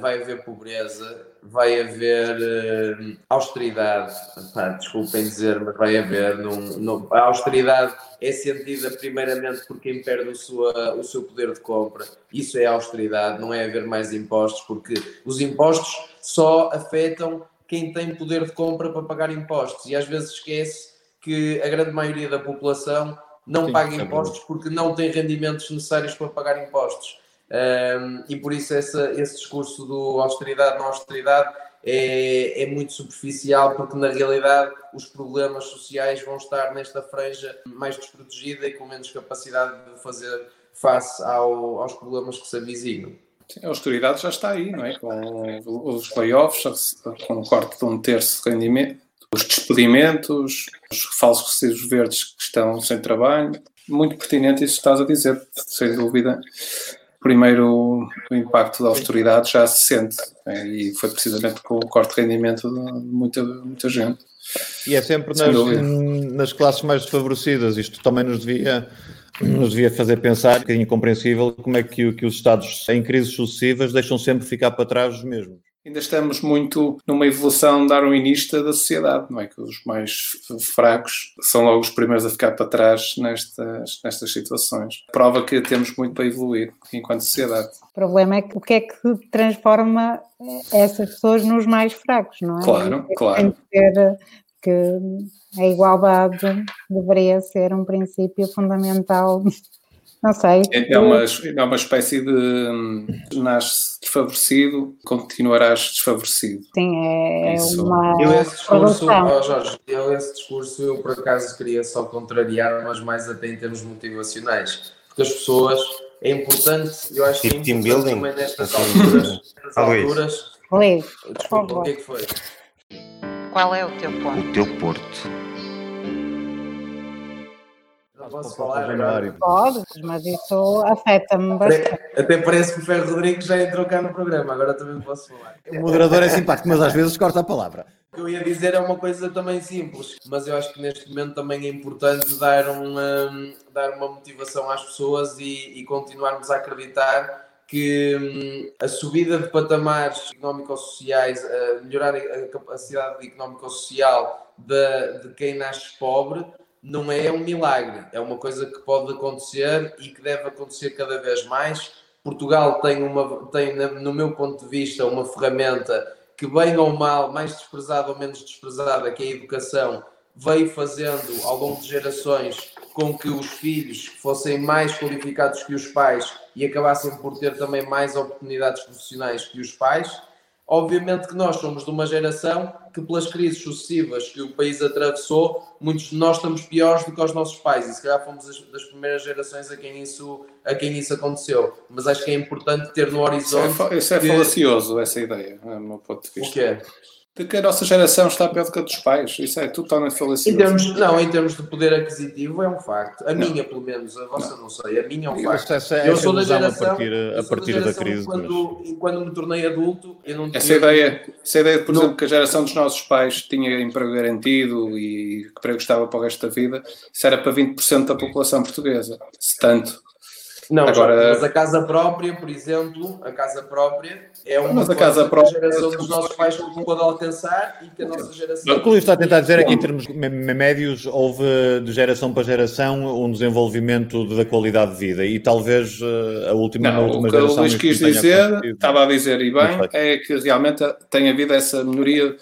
vai haver pobreza, vai haver austeridade. Pá, desculpem dizer, mas vai haver. Não, não- a austeridade é sentida primeiramente por quem perde o, sua, o seu poder de compra. Isso é austeridade, não é haver mais impostos, porque os impostos só afetam quem tem poder de compra para pagar impostos e às vezes esquece que a grande maioria da população não Sim, paga impostos porque não tem rendimentos necessários para pagar impostos. Um, e por isso essa, esse discurso do austeridade, não austeridade é, é muito superficial, porque na realidade os problemas sociais vão estar nesta franja mais desprotegida e com menos capacidade de fazer face ao, aos problemas que se avizinham. Sim, A austeridade já está aí, não é? Com os layoffs, com o corte de um terço de rendimento, os despedimentos, os falsos recibos verdes que estão sem trabalho. Muito pertinente isso que estás a dizer, sem dúvida. Primeiro, o impacto da austeridade já se sente, né? e foi precisamente com o corte de rendimento de muita, muita gente. E é sempre Sem nas, nas classes mais desfavorecidas. Isto também nos devia, nos devia fazer pensar, um bocadinho incompreensível, como é que, o- que os Estados em crises sucessivas deixam sempre ficar para trás os mesmos. Ainda estamos muito numa evolução darwinista da sociedade, não é? Que os mais fracos são logo os primeiros a ficar para trás nestas, nestas situações. Prova que temos muito para evoluir enquanto sociedade. O problema é que o que é que transforma essas pessoas nos mais fracos, não é? Claro, é claro. Tem que, ter, que a igualdade deveria ser um princípio fundamental *laughs* não sei. É uma, é uma espécie de nasce desfavorecido, continuarás desfavorecido. Sim, é Isso. uma. Eu esse discurso, ó Jorge, eu esse discurso eu por acaso queria só contrariar, mas mais até em termos motivacionais. Porque as pessoas, é importante, eu acho que é importante também nestas Assim, alturas, *laughs* nestas Ah, alturas. Luís, por Desculpa, o favor. que é que foi? Qual é o teu ponto? O teu Porto. Não posso falar agora. Podes, mas isso afeta-me bastante. Até, até parece que o Ferro Rodrigues já entrou cá no programa, agora também posso falar. O moderador é simpático, mas às vezes corta a palavra. O que eu ia dizer é uma coisa também simples, mas eu acho que neste momento também é importante dar, um, hum, dar uma motivação às pessoas e, e continuarmos a acreditar que hum, a subida de patamares económico-sociais, a melhorar a capacidade económico-social de, de quem nasce pobre, não é um milagre, é uma coisa que pode acontecer e que deve acontecer cada vez mais. Portugal tem, uma, tem no meu ponto de vista, uma ferramenta que, bem ou mal, mais desprezada ou menos desprezada, que é a educação, veio fazendo ao longo de gerações com que os filhos fossem mais qualificados que os pais e acabassem por ter também mais oportunidades profissionais que os pais. Obviamente que nós somos de uma geração que, pelas crises sucessivas que o país atravessou, muitos de nós estamos piores do que os nossos pais e se calhar fomos as- das primeiras gerações a quem isso, a quem isso aconteceu. Mas acho que é importante ter no Isso é, horizonte isso é que- falacioso, essa ideia, é o meu ponto de o vista. que é. De que a nossa geração está pior do que a dos pais. Isso é totalmente Em falacioso. termos, não, em termos de poder aquisitivo é um facto. A minha, pelo menos, a vossa não sei, a minha é um facto. essa, essa Eu sou da geração, a partir, a partir da, geração crise. mas- Quando, quando me tornei adulto, eu não Essa tinha- ideia, essa ideia, por Não. exemplo, que a geração dos nossos pais tinha emprego garantido e que emprego estava para o resto da vida, isso era para 20% da população portuguesa. Se tanto. Não, Agora- mas a casa própria, por exemplo, a casa própria é uma Mas a casa que própria- a geração dos nossos pais não pôde alcançar e que a nossa geração. O que o Luís está a tentar dizer é que, em termos médios, houve de geração para geração um desenvolvimento da qualidade de vida e talvez eh, a última, Não, última o que o geração. Luís isso quis dizer, estava a dizer e bem, é que realmente tem havido essa melhoria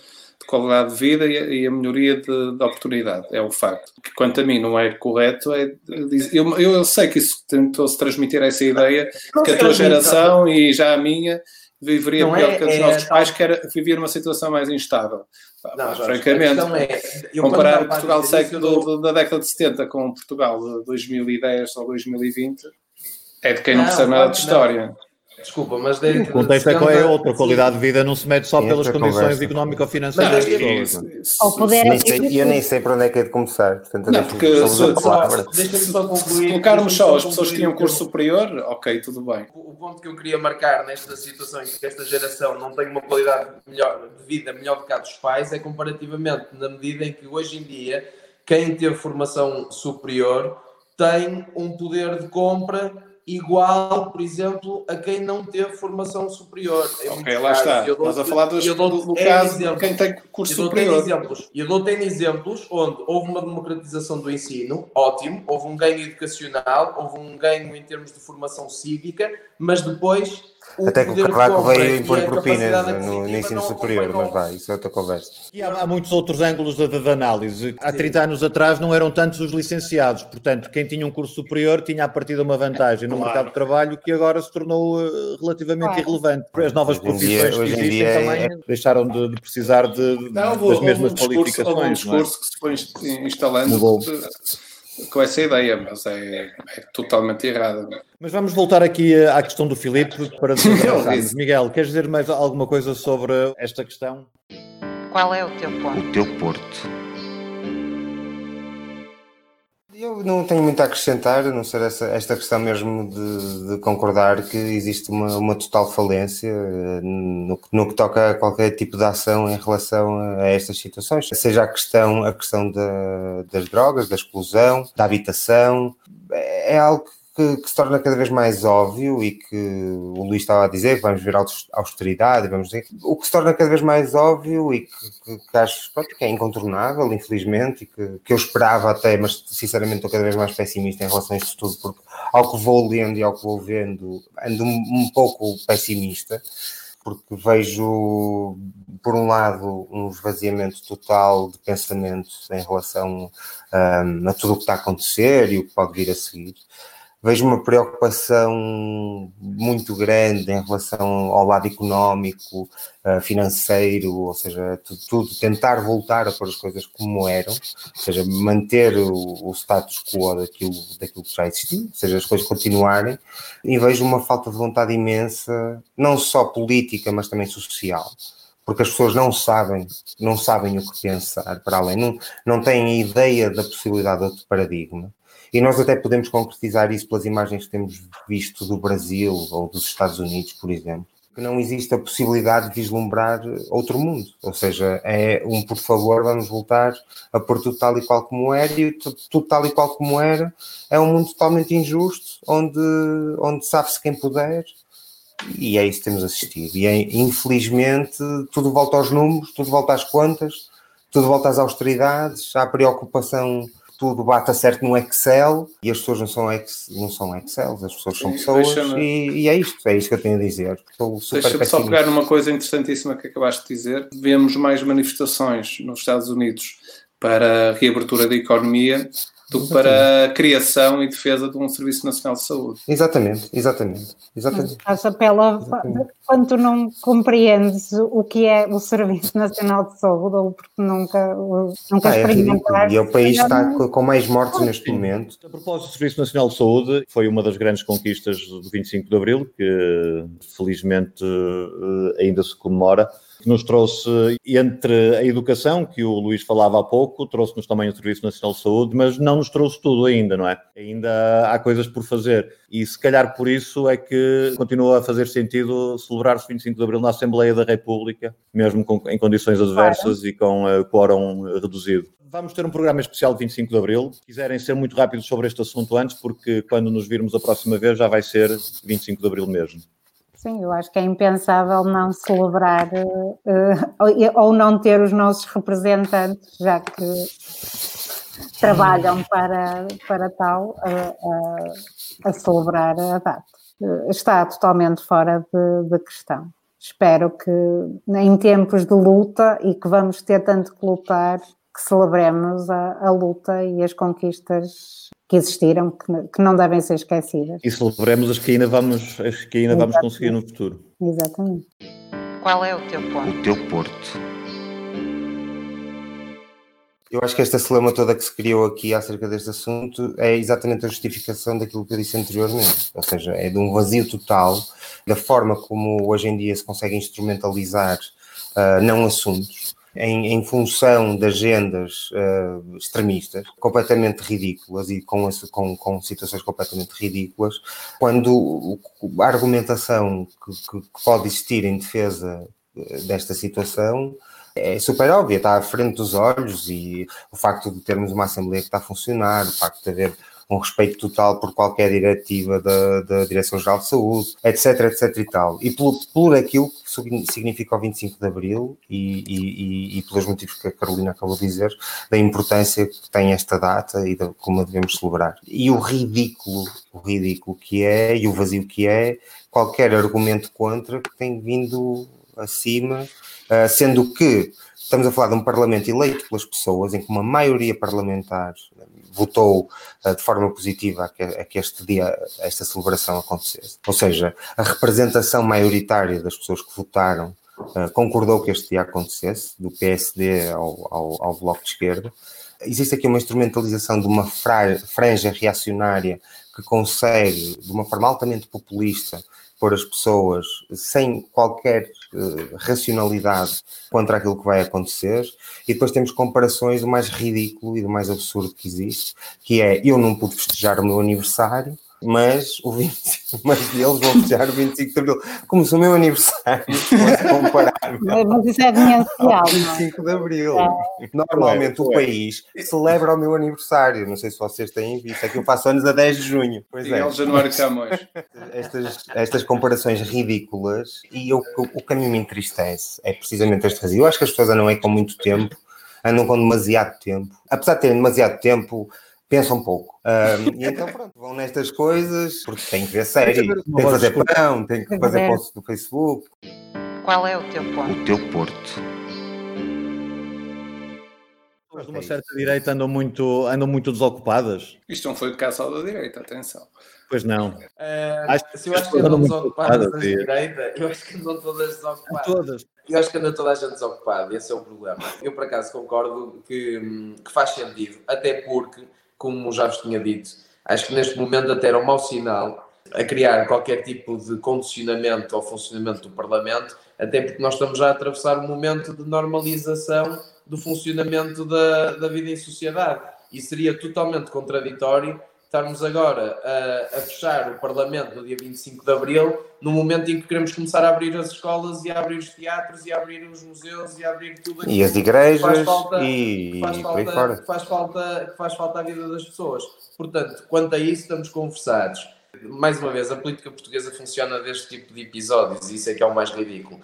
de qualidade de vida e a, melhoria de, de oportunidade. É o facto. Que quanto a mim não é correto, é dizer- eu, eu sei que isso tentou-se transmitir essa ideia Não que a tua geração e já a minha viveria Não pior é- que a dos é- nossos pais, que era viver numa situação mais instável. Não, mas, Jorge, francamente, é, comparar o Portugal século do- da década de 70 com o Portugal de 2010 ou 2020 é de quem não, Não, percebe nada de história. Desculpa, mas de, O contexto é qual é outro. A qualidade de vida não se mede só Sim, pelas condições económico-financeiras das é- pessoas. é? Ao poder Nem aquisito- sei, eu nem sei para onde é que é de começar. Portanto, Não, porque se- se-. Deixa-me só Se concluir. colocarmos deixa-me só as pessoas que tinham curso superior, ok, tudo bem. O o ponto que eu queria marcar nesta situação em que esta geração não tem uma qualidade melhor, de vida melhor do que a dos pais é comparativamente na medida em que hoje em dia quem teve formação superior tem um poder de compra igual, por exemplo, a quem não teve formação superior. Em Ok, lá está. Estás a falar eu dou- do, é caso de exemplo. quem tem curso Eu superior. exemplos. Eu dou-te exemplos onde houve uma democratização do ensino, ótimo, houve um ganho educacional, houve um ganho em termos de formação cívica, mas depois o Até que o Cavaco veio impor propinas no, no ensino superior, mas vai, isso é outra conversa. E há, há muitos outros ângulos de, de análise. Há 30 anos atrás não eram tantos os licenciados, portanto, quem tinha um curso superior tinha a partir de uma vantagem no Claro. mercado de trabalho que agora se tornou eh, relativamente Claro. irrelevante. As novas Hoje em dia- profissões que hoje em existem dia é- também deixaram de, de precisar de, Não, das houve mesmas um discurso, houve um qualificações. não é? discurso que se foi inst- instalando Mudou. Com essa ideia, mas é, é totalmente errada. Mas vamos voltar aqui à questão do Filipe para. *laughs* Miguel, queres dizer mais alguma coisa sobre esta questão? Qual é o teu ponto? O teu Porto. Eu não tenho muito a acrescentar, a não ser essa, esta questão mesmo de, de concordar que existe uma, uma total falência eh, no, no que toca a qualquer tipo de ação em relação a, a estas situações, seja a questão, a questão da- das drogas, da exclusão, da habitação, é, é algo que, que, se torna cada vez mais óbvio e que o Luís estava a dizer que vamos ver austeridade, vamos dizer, o que se torna cada vez mais óbvio e que, que, que acho pronto, que é incontornável, infelizmente, e que, que eu esperava até, mas sinceramente estou cada vez mais pessimista em relação a isto tudo, porque ao que vou lendo e ao que vou vendo, ando um, um pouco pessimista porque vejo, por um lado, um esvaziamento total de pensamento em relação um, a tudo o que está a acontecer e o que pode vir a seguir vejo uma preocupação muito grande em relação ao lado económico, uh, financeiro, ou seja, tudo, tudo, tentar voltar a pôr as coisas como eram, ou seja, manter o, o status quo daquilo, daquilo que já existiu, ou seja, as coisas continuarem, e vejo uma falta de vontade imensa, não só política, mas também social porque as pessoas não sabem, não sabem o que pensar para além, não, não têm ideia da possibilidade de outro paradigma. E nós até podemos concretizar isso pelas imagens que temos visto do Brasil ou dos Estados Unidos, por exemplo, que não existe a possibilidade de vislumbrar outro mundo. Ou seja, é um por favor, vamos voltar a pôr tudo tal e qual como era, e tudo tal e qual como era é um mundo totalmente injusto, onde, onde sabe-se quem puder, e é isso que temos assistido. E é, infelizmente tudo volta aos números, tudo volta às contas, tudo volta às austeridades, à preocupação tudo bata certo no Excel e as pessoas não são, ex, não são Excel, as pessoas são pessoas e, e, é isto, é isto que eu tenho a dizer. Deixa-me só pegar numa coisa interessantíssima que acabaste de dizer. Vemos mais manifestações nos Estados Unidos para a reabertura da economia do que para a criação e defesa de um Serviço Nacional de Saúde. Exatamente, exatamente. exatamente. Faz apelo quando tu não compreendes o que é o Serviço Nacional de Saúde ou porque nunca, nunca ah, é experimentaste. É e o país está com mais mortes neste momento. A propósito do Serviço Nacional de Saúde, foi uma das grandes conquistas do 25 de Abril, que felizmente eh, ainda se comemora que nos trouxe entre a educação, que o Luís falava há pouco, trouxe-nos também o Serviço Nacional de Saúde, mas não nos trouxe tudo ainda, não é? Ainda há coisas por fazer. E se calhar por isso é que continua a fazer sentido celebrar-se 25 de Abril na Assembleia da República, mesmo com, em condições adversas claro. e com uh, quórum reduzido. Vamos ter um programa especial de 25 de Abril. Se quiserem ser muito rápidos sobre este assunto antes, porque quando nos virmos a próxima vez já vai ser 25 de Abril mesmo. Sim, eu acho que é impensável não celebrar uh, ou não ter os nossos representantes, já que trabalham para, para tal, uh, a celebrar a data. está totalmente fora de, de questão. Espero que em tempos de luta e que vamos ter tanto que lutar, que celebremos a, a luta e as conquistas que existiram, que, que, não devem ser esquecidas. E celebremos as que ainda vamos, as que ainda vamos conseguir no futuro. Exatamente. Qual é o teu ponto? O teu porto. Eu acho que esta celema toda que se criou aqui acerca deste assunto é exatamente a justificação daquilo que eu disse anteriormente, ou seja, é de um vazio total da forma como hoje em dia se consegue instrumentalizar uh, não assuntos em, em função de agendas uh, extremistas, completamente ridículas e com, com, com situações completamente ridículas, quando a argumentação que, que, que pode existir em defesa eh, desta situação é super óbvia, está à frente dos olhos e o facto de termos uma Assembleia que está a funcionar, o facto de haver um respeito total por qualquer diretiva da, da Direção-Geral de Saúde, etc, etc e tal. E por, por aquilo que significa o 25 de Abril e, e, e, pelos motivos que a Carolina acabou de dizer, da importância que tem esta data e de como a devemos celebrar. E o ridículo, o ridículo que é e o vazio que é qualquer argumento contra que tem vindo acima, ah, sendo que estamos a falar de um Parlamento eleito pelas pessoas, em que uma maioria parlamentar votou uh, de forma positiva a que, este dia, esta celebração acontecesse. Ou seja, a representação maioritária das pessoas que votaram uh, concordou que este dia acontecesse, do PSD ao, ao, ao Bloco de Esquerda. Existe aqui uma instrumentalização de uma franja reacionária que consegue, de uma forma altamente populista, pôr as pessoas sem qualquer racionalidade contra aquilo que vai acontecer, e depois temos comparações do mais ridículo e do mais absurdo que existe, que é eu não pude festejar o meu aniversário, mas, o 25, *laughs* mas eles vão festejar o 25 de Abril. Como se o meu aniversário fosse comparar Mas isso é demencial, ao não é? 25 de Abril. É. Normalmente o Ué, ué. país celebra o meu aniversário. Não sei se vocês têm visto. É que eu faço anos a 10 de junho. Pois é. Miguel Januário Camões. *laughs* estas, estas comparações ridículas e eu, o, o que a mim me entristece é precisamente este razão. Eu acho que as pessoas andam aí com muito tempo, andam com demasiado tempo. Apesar de terem demasiado tempo, pensam pouco. Ahm, *laughs* e então, pronto, vão nestas coisas porque têm que ver série, têm que fazer pão, têm que fazer posts do Facebook. Qual é o teu ponto? O teu Porto. As de uma certa direita andam muito, andam muito desocupadas. Isto não foi o caso da direita, atenção. Pois não. Eh, Acho se eu acho que as pessoas andam desocupadas da direita, eu acho que andam todas desocupadas. Todas. Eu acho que anda toda a gente desocupada, esse é o problema. Eu, por acaso, concordo que, que faz sentido, até porque, como já vos tinha dito, acho que neste momento até era um mau sinal a criar qualquer tipo de condicionamento ao funcionamento do Parlamento, até porque nós estamos já a atravessar um momento de normalização do funcionamento da, da vida em sociedade. E seria totalmente contraditório estarmos agora a, a fechar o Parlamento no dia 25 de Abril, no momento em que queremos começar a abrir as escolas e a abrir os teatros e a abrir os museus e a abrir tudo aquilo E as que igrejas faz falta, e que faz falta, fora. que faz falta, que faz falta à vida das pessoas. Portanto, quanto a isso, estamos conversados. Mais uma vez, a política portuguesa funciona deste tipo de episódios, e isso é que é o mais ridículo.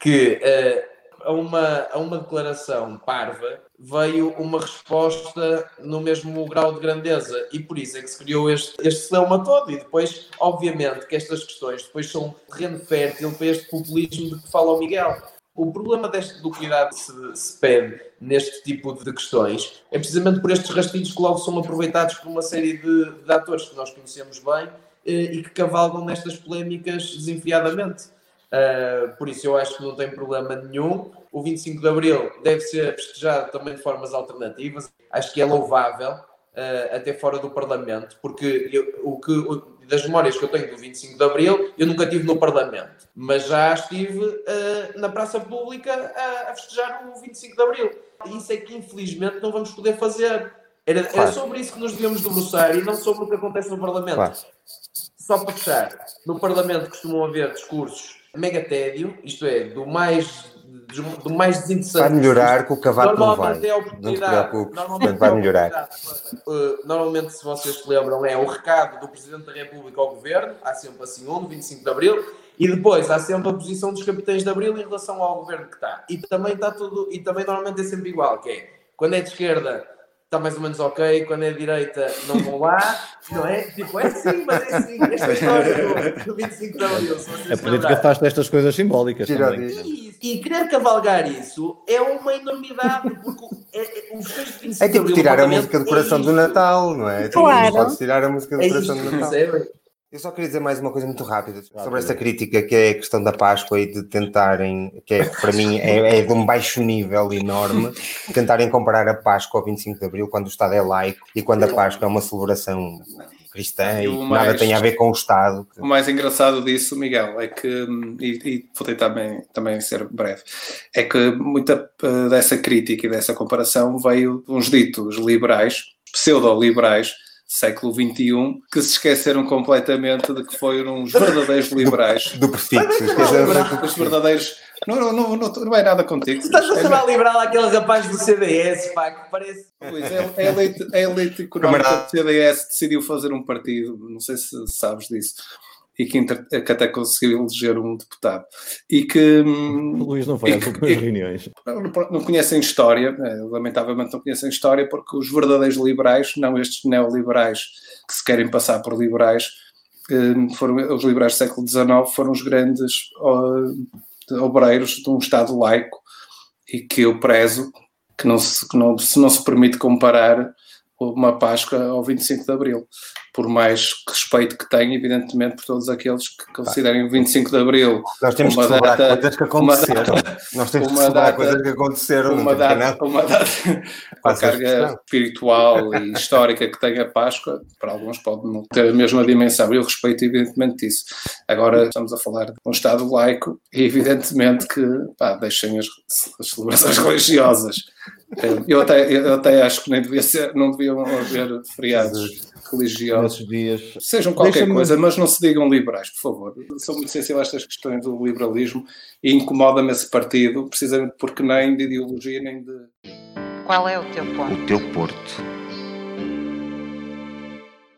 Que eh, a, uma, a uma declaração parva veio uma resposta no mesmo grau de grandeza, e por isso é que se criou este, este todo. E depois, obviamente, que estas questões depois são terreno fértil para este populismo de que fala o Miguel. O problema desta do cuidado que se, se pede neste tipo de questões é precisamente por estes rastilhos que logo são aproveitados por uma série de, de atores que nós conhecemos bem eh, e que cavalgam nestas polémicas desenfreadamente. Uh, por isso eu acho que não tem problema nenhum. O 25 de Abril deve ser festejado também de formas alternativas. Acho que é louvável, uh, até fora do Parlamento, porque eu- o que, o- das memórias que eu tenho do 25 de Abril, eu nunca estive no Parlamento, mas já estive uh, na praça pública a, a festejar o 25 de Abril. Isso é que infelizmente não vamos poder fazer. Era, era Claro. sobre isso que nos devíamos debruçar e não sobre o que acontece no Parlamento. Claro. Só para fechar, no Parlamento costumam haver discursos mega tédio, isto é, do mais, do mais desinteressante. Vai melhorar que o cavaco não vai. Normalmente é a Não te oportunidade. preocupes, Normalmente vai é melhorar. Uh, normalmente, se vocês se lembram, é o recado do Presidente da República ao Governo, há sempre assim um, no 25 de Abril, e depois há sempre a posição dos capitães de Abril em relação ao Governo que está. E também está tudo, e também normalmente é sempre igual, que é, quando é de esquerda está mais ou menos ok, quando é direita não vão lá, não é? Tipo, é assim, mas é assim, esta história do, do 25 de Abril, A política faz destas coisas simbólicas também. E, e querer cavalgar isso é uma enormidade, porque o- é, é, os feitos de 25 É de tipo Abril, tirar a música do é coração do isto. Natal, não é? Claro. Não podes tirar a música do É coração isto, do Natal. Eu só queria dizer mais uma coisa muito rápida sobre esta crítica que é a questão da Páscoa e de tentarem, que é, para mim é, é de um baixo nível enorme, tentarem comparar a Páscoa ao 25 de Abril quando o Estado é laico e quando a Páscoa é uma celebração cristã e E que nada mais- tem a ver com o Estado. O mais engraçado disso, Miguel, é que, e, e vou tentar também, também ser breve, é que muita eh, dessa crítica e dessa comparação veio de uns ditos liberais, pseudo-liberais, século XXI, que se esqueceram completamente de que foram os verdadeiros liberais. Do prefixo. Os verdadeiros. Não, não, não, não, não é nada contigo. Estás a É- chamar liberal aquele rapaz do CDS, pá, que parece. Pois é, a elite, a elite económica do CDS decidiu fazer um partido, não sei se sabes disso, e que, que até conseguiu eleger um deputado. E que. hum, O Luís não foi às últimas reuniões. não, conhecem história, eh, lamentavelmente não conhecem história, porque os verdadeiros liberais, não estes neoliberais que se querem passar por liberais, eh, foram, os liberais do século XIX foram os grandes obreiros de um Estado laico e que eu prezo que não se, que não, se não se permite comparar uma Páscoa ao 25 de Abril, por mais respeito que tenho, evidentemente, por todos aqueles que considerem o 25 de Abril Nós temos que uma celebrar data- coisas que uma aconteceram. data- Nós temos que uma celebrar data- coisas que aconteceram. uma data, uma data *laughs* com essa carga espiritual e histórica que tem a Páscoa, para alguns pode não ter a mesma dimensão. Eu respeito evidentemente isso. Agora estamos a falar de um Estado laico e evidentemente que pá, deixem as, as celebrações *laughs* religiosas. Eu até, eu até acho que nem devia ser, não deviam haver feriados religiosos. Dias. Sejam qualquer coisa, mas não se digam liberais, por favor. Sou muito sensível a estas questões do liberalismo e incomoda-me esse partido, precisamente porque nem de ideologia nem de. Qual é o teu ponto? O teu Porto.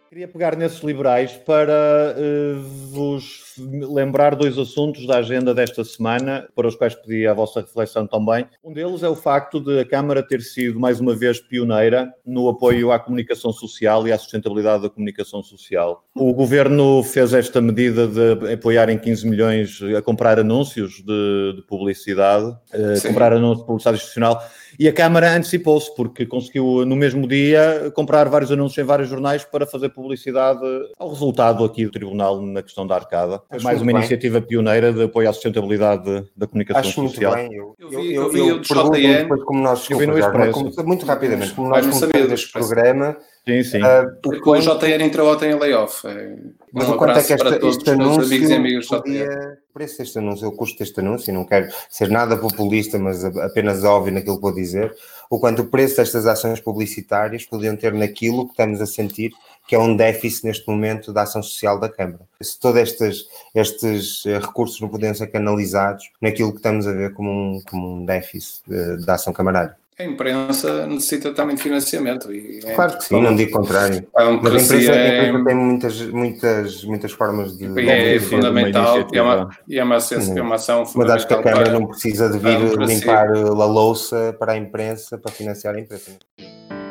Queria pegar nesses liberais para eh, vos lembrar dois assuntos da agenda desta semana, para os quais pedi a vossa reflexão também. Um deles é o facto de a Câmara ter sido, mais uma vez, pioneira no apoio à comunicação social e à sustentabilidade da comunicação social. O Governo fez esta medida de apoiar em 15 milhões a comprar anúncios de, de publicidade, eh, comprar anúncios de publicidade institucional, e a Câmara antecipou-se, porque conseguiu, no mesmo dia, comprar vários anúncios em vários jornais para fazer publicidade ao resultado aqui do Tribunal na questão da arcada. É Acho mais muito uma bem. iniciativa pioneira de apoio à sustentabilidade da comunicação Acho muito social. bem. Eu, Eu eu, vi- eu, eu vi eu o pergunto JN. depois como nós, Eu vi no desculpa, Jorge, Expresso. como- muito rapidamente, como nós começamos este programa, Sim, sim. ah, o Porque o quanto- JN entrou ontem em layoff. É, Mas um o quanto é abraço que esta, para todos este anúncio amigos e JN. podia, o preço deste anúncio, o custo deste anúncio, não quero ser nada populista, mas apenas óbvio naquilo que vou dizer, o quanto o preço destas ações publicitárias podiam ter naquilo que estamos a sentir, que é um déficit neste momento da ação social da Câmara. Se todos estes, estes eh, recursos não podiam ser canalizados naquilo que estamos a ver como um, como um déficit eh, da ação camarária. A imprensa necessita também de financiamento. E é Claro que sim, não digo contrário. A Mas a democracia empresa, a é, empresa tem muitas, muitas, muitas formas de. é uma fundamental e é uma, e é uma, ação- é uma ação Mas acho que a fundamental Câmara para- não precisa de vir limpar a louça para a imprensa, para financiar a imprensa.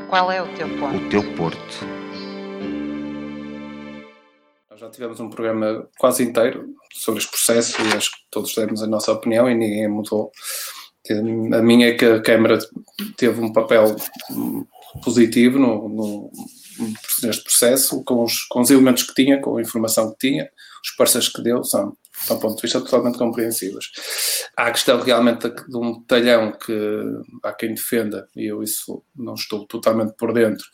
Qual é o teu ponto? O teu Porto. Já tivemos um programa quase inteiro sobre este processo e acho que todos demos a nossa opinião e ninguém mudou. A minha é que a Câmara teve um papel positivo no, no- neste processo, com os, com os elementos que tinha, com a informação que tinha, os parceiros que deu, são, do ponto de vista, totalmente compreensíveis. Há a questão realmente de um talhão que há quem defenda, e eu isso não estou totalmente por dentro,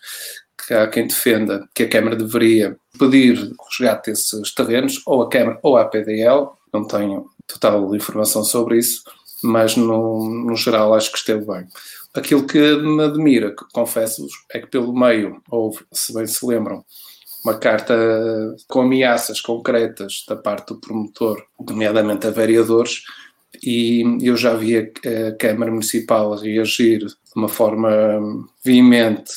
que há quem defenda que a Câmara deveria pedir o resgate desses terrenos, ou a Câmara ou a PDL, não tenho total informação sobre isso, mas no, no geral acho que esteve bem. Aquilo que me admira, confesso-vos, é que pelo meio houve, se bem se lembram, uma carta com ameaças concretas da parte do promotor, nomeadamente a vereadores, e eu já vi a, a Câmara Municipal reagir de uma forma veemente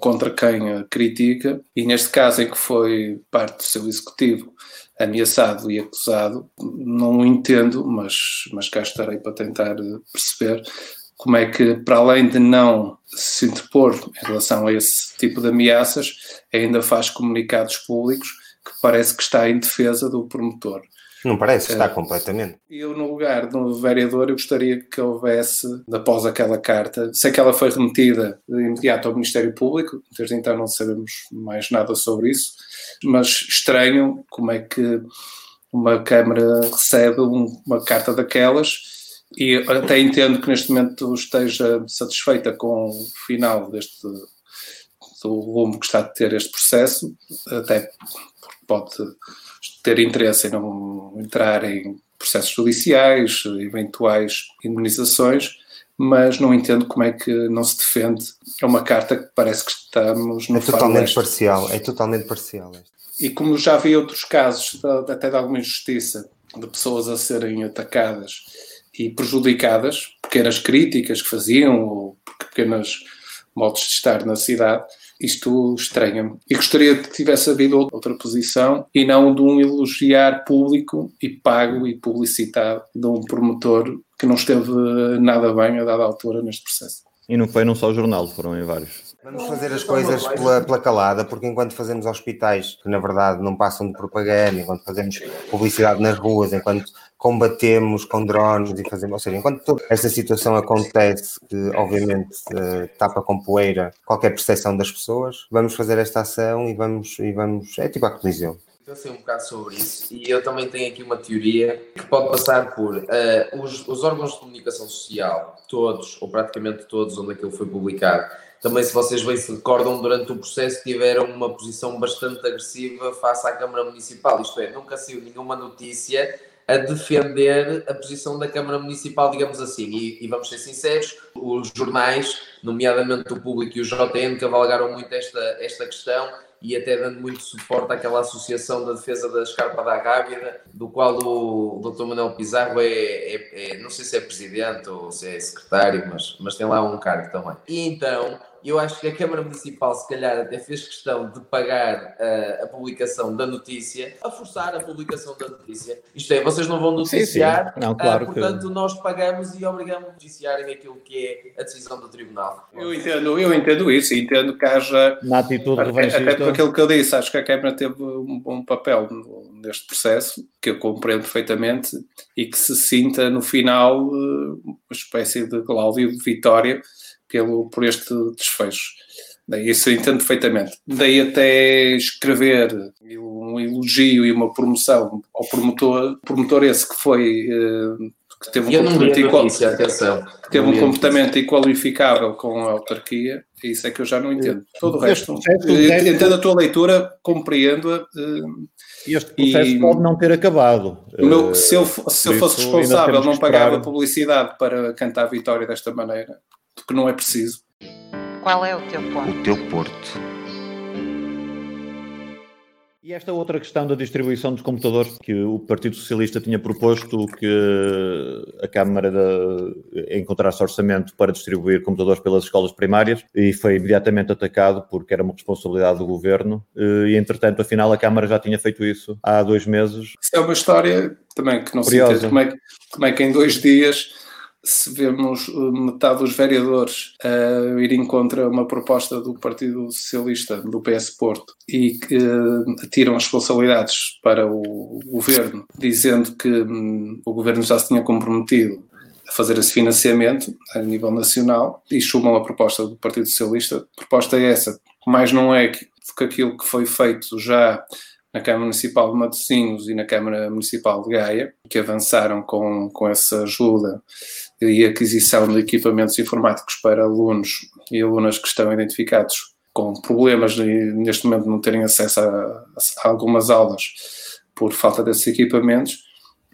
contra quem a critica, e neste caso em que foi parte do seu executivo ameaçado e acusado, não entendo, mas, mas cá estarei para tentar perceber como é que, para além de não se interpor em relação a esse tipo de ameaças, ainda faz comunicados públicos que parece que está em defesa do promotor. Não parece, está É. completamente. Eu, no lugar do vereador, eu gostaria que houvesse, após aquela carta, sei que ela foi remetida de imediato ao Ministério Público, desde então não sabemos mais nada sobre isso, mas estranho como é que uma Câmara recebe um- uma carta daquelas e até entendo que neste momento esteja satisfeita com o final deste do rumo que está a ter este processo, até porque pode ter interesse em não entrar em processos judiciais, eventuais indemnizações, mas não entendo como é que não se defende. É uma carta que parece que estamos no É totalmente parcial, é totalmente parcial. E como já vi outros casos, até de alguma injustiça, de pessoas a serem atacadas e prejudicadas, pequenas críticas que faziam, ou pequenas modos de estar na cidade, isto estranha-me. E gostaria que tivesse havido outra posição e não de um elogiar público e pago e publicitado de um promotor que não esteve nada bem a dada altura neste processo. E não foi num só jornal, foram em vários. Vamos fazer as coisas pela, pela calada, porque enquanto fazemos hospitais que na verdade não passam de propaganda, enquanto fazemos publicidade nas ruas, enquanto combatemos com drones e fazemos, ou seja, enquanto toda esta situação acontece, que obviamente eh, tapa com poeira qualquer percepção das pessoas, vamos fazer esta ação e vamos, e vamos é tipo a colisão. Pensei um bocado sobre isso. E eu também tenho aqui uma teoria que pode passar por eh, os, os órgãos de comunicação social, todos, ou praticamente todos, onde aquilo foi publicado, também se vocês bem se recordam, durante o processo tiveram uma posição bastante agressiva face à Câmara Municipal, isto é, nunca saiu nenhuma notícia a defender a posição da Câmara Municipal, digamos assim, e, e vamos ser sinceros, os jornais, nomeadamente o Público e o JN, cavalgaram muito esta, esta questão e até dando muito suporte àquela associação da defesa da escarpa da Gávida, do qual o Dr. Manuel Pizarro é, é, é, não sei se é presidente ou se é secretário, mas, mas tem lá um cargo também. E então, eu acho que a Câmara Municipal, se calhar, até fez questão de pagar uh, a publicação da notícia, a forçar a publicação da notícia. Isto é, vocês não vão noticiar, sim, sim. Não, claro uh, portanto, que... nós pagamos e obrigamos a noticiarem aquilo que é a decisão do Tribunal. Eu entendo, eu entendo isso, entendo que haja. Na atitude até, até por aquilo que eu disse, acho que a Câmara teve um bom papel neste processo, que eu compreendo perfeitamente, e que se sinta no final uh, uma espécie de Cláudio de vitória pelo, por este desfecho. Isso eu entendo perfeitamente. Daí até escrever um elogio e uma promoção ao promotor, promotor esse que foi uh, que teve um comportamento, igual, que teve um comportamento inqualificável com a autarquia, isso é que eu já não entendo. Todo o resto, entendo a tua leitura, compreendo-a. Uh, este processo e, pode não ter acabado. Meu, se eu, se eu fosse responsável, não pagava publicidade para cantar a vitória desta maneira porque não é preciso. Qual é o teu ponto? O teu porto. E esta outra questão da distribuição dos computadores, que o Partido Socialista tinha proposto que a Câmara de, encontrasse orçamento para distribuir computadores pelas escolas primárias e foi imediatamente atacado porque era uma responsabilidade do Governo e, entretanto, afinal, a Câmara já tinha feito isso há dois meses. Isso é uma história também que não Curiosa. se entende como é, como é que em dois dias se vemos eh, metade dos vereadores uh, irem contra uma proposta do Partido Socialista, do PS Porto, e que uh, tiram as responsabilidades para o governo, dizendo que um, o governo já se tinha comprometido a fazer esse financiamento a nível nacional e chumam a proposta do Partido Socialista. A proposta é essa, mais não é que, que aquilo que foi feito já na Câmara Municipal de Matosinhos e na Câmara Municipal de Gaia, que avançaram com, com essa ajuda e aquisição de equipamentos informáticos para alunos e alunas que estão identificados com problemas e neste momento não terem acesso a, a algumas aulas por falta desses equipamentos,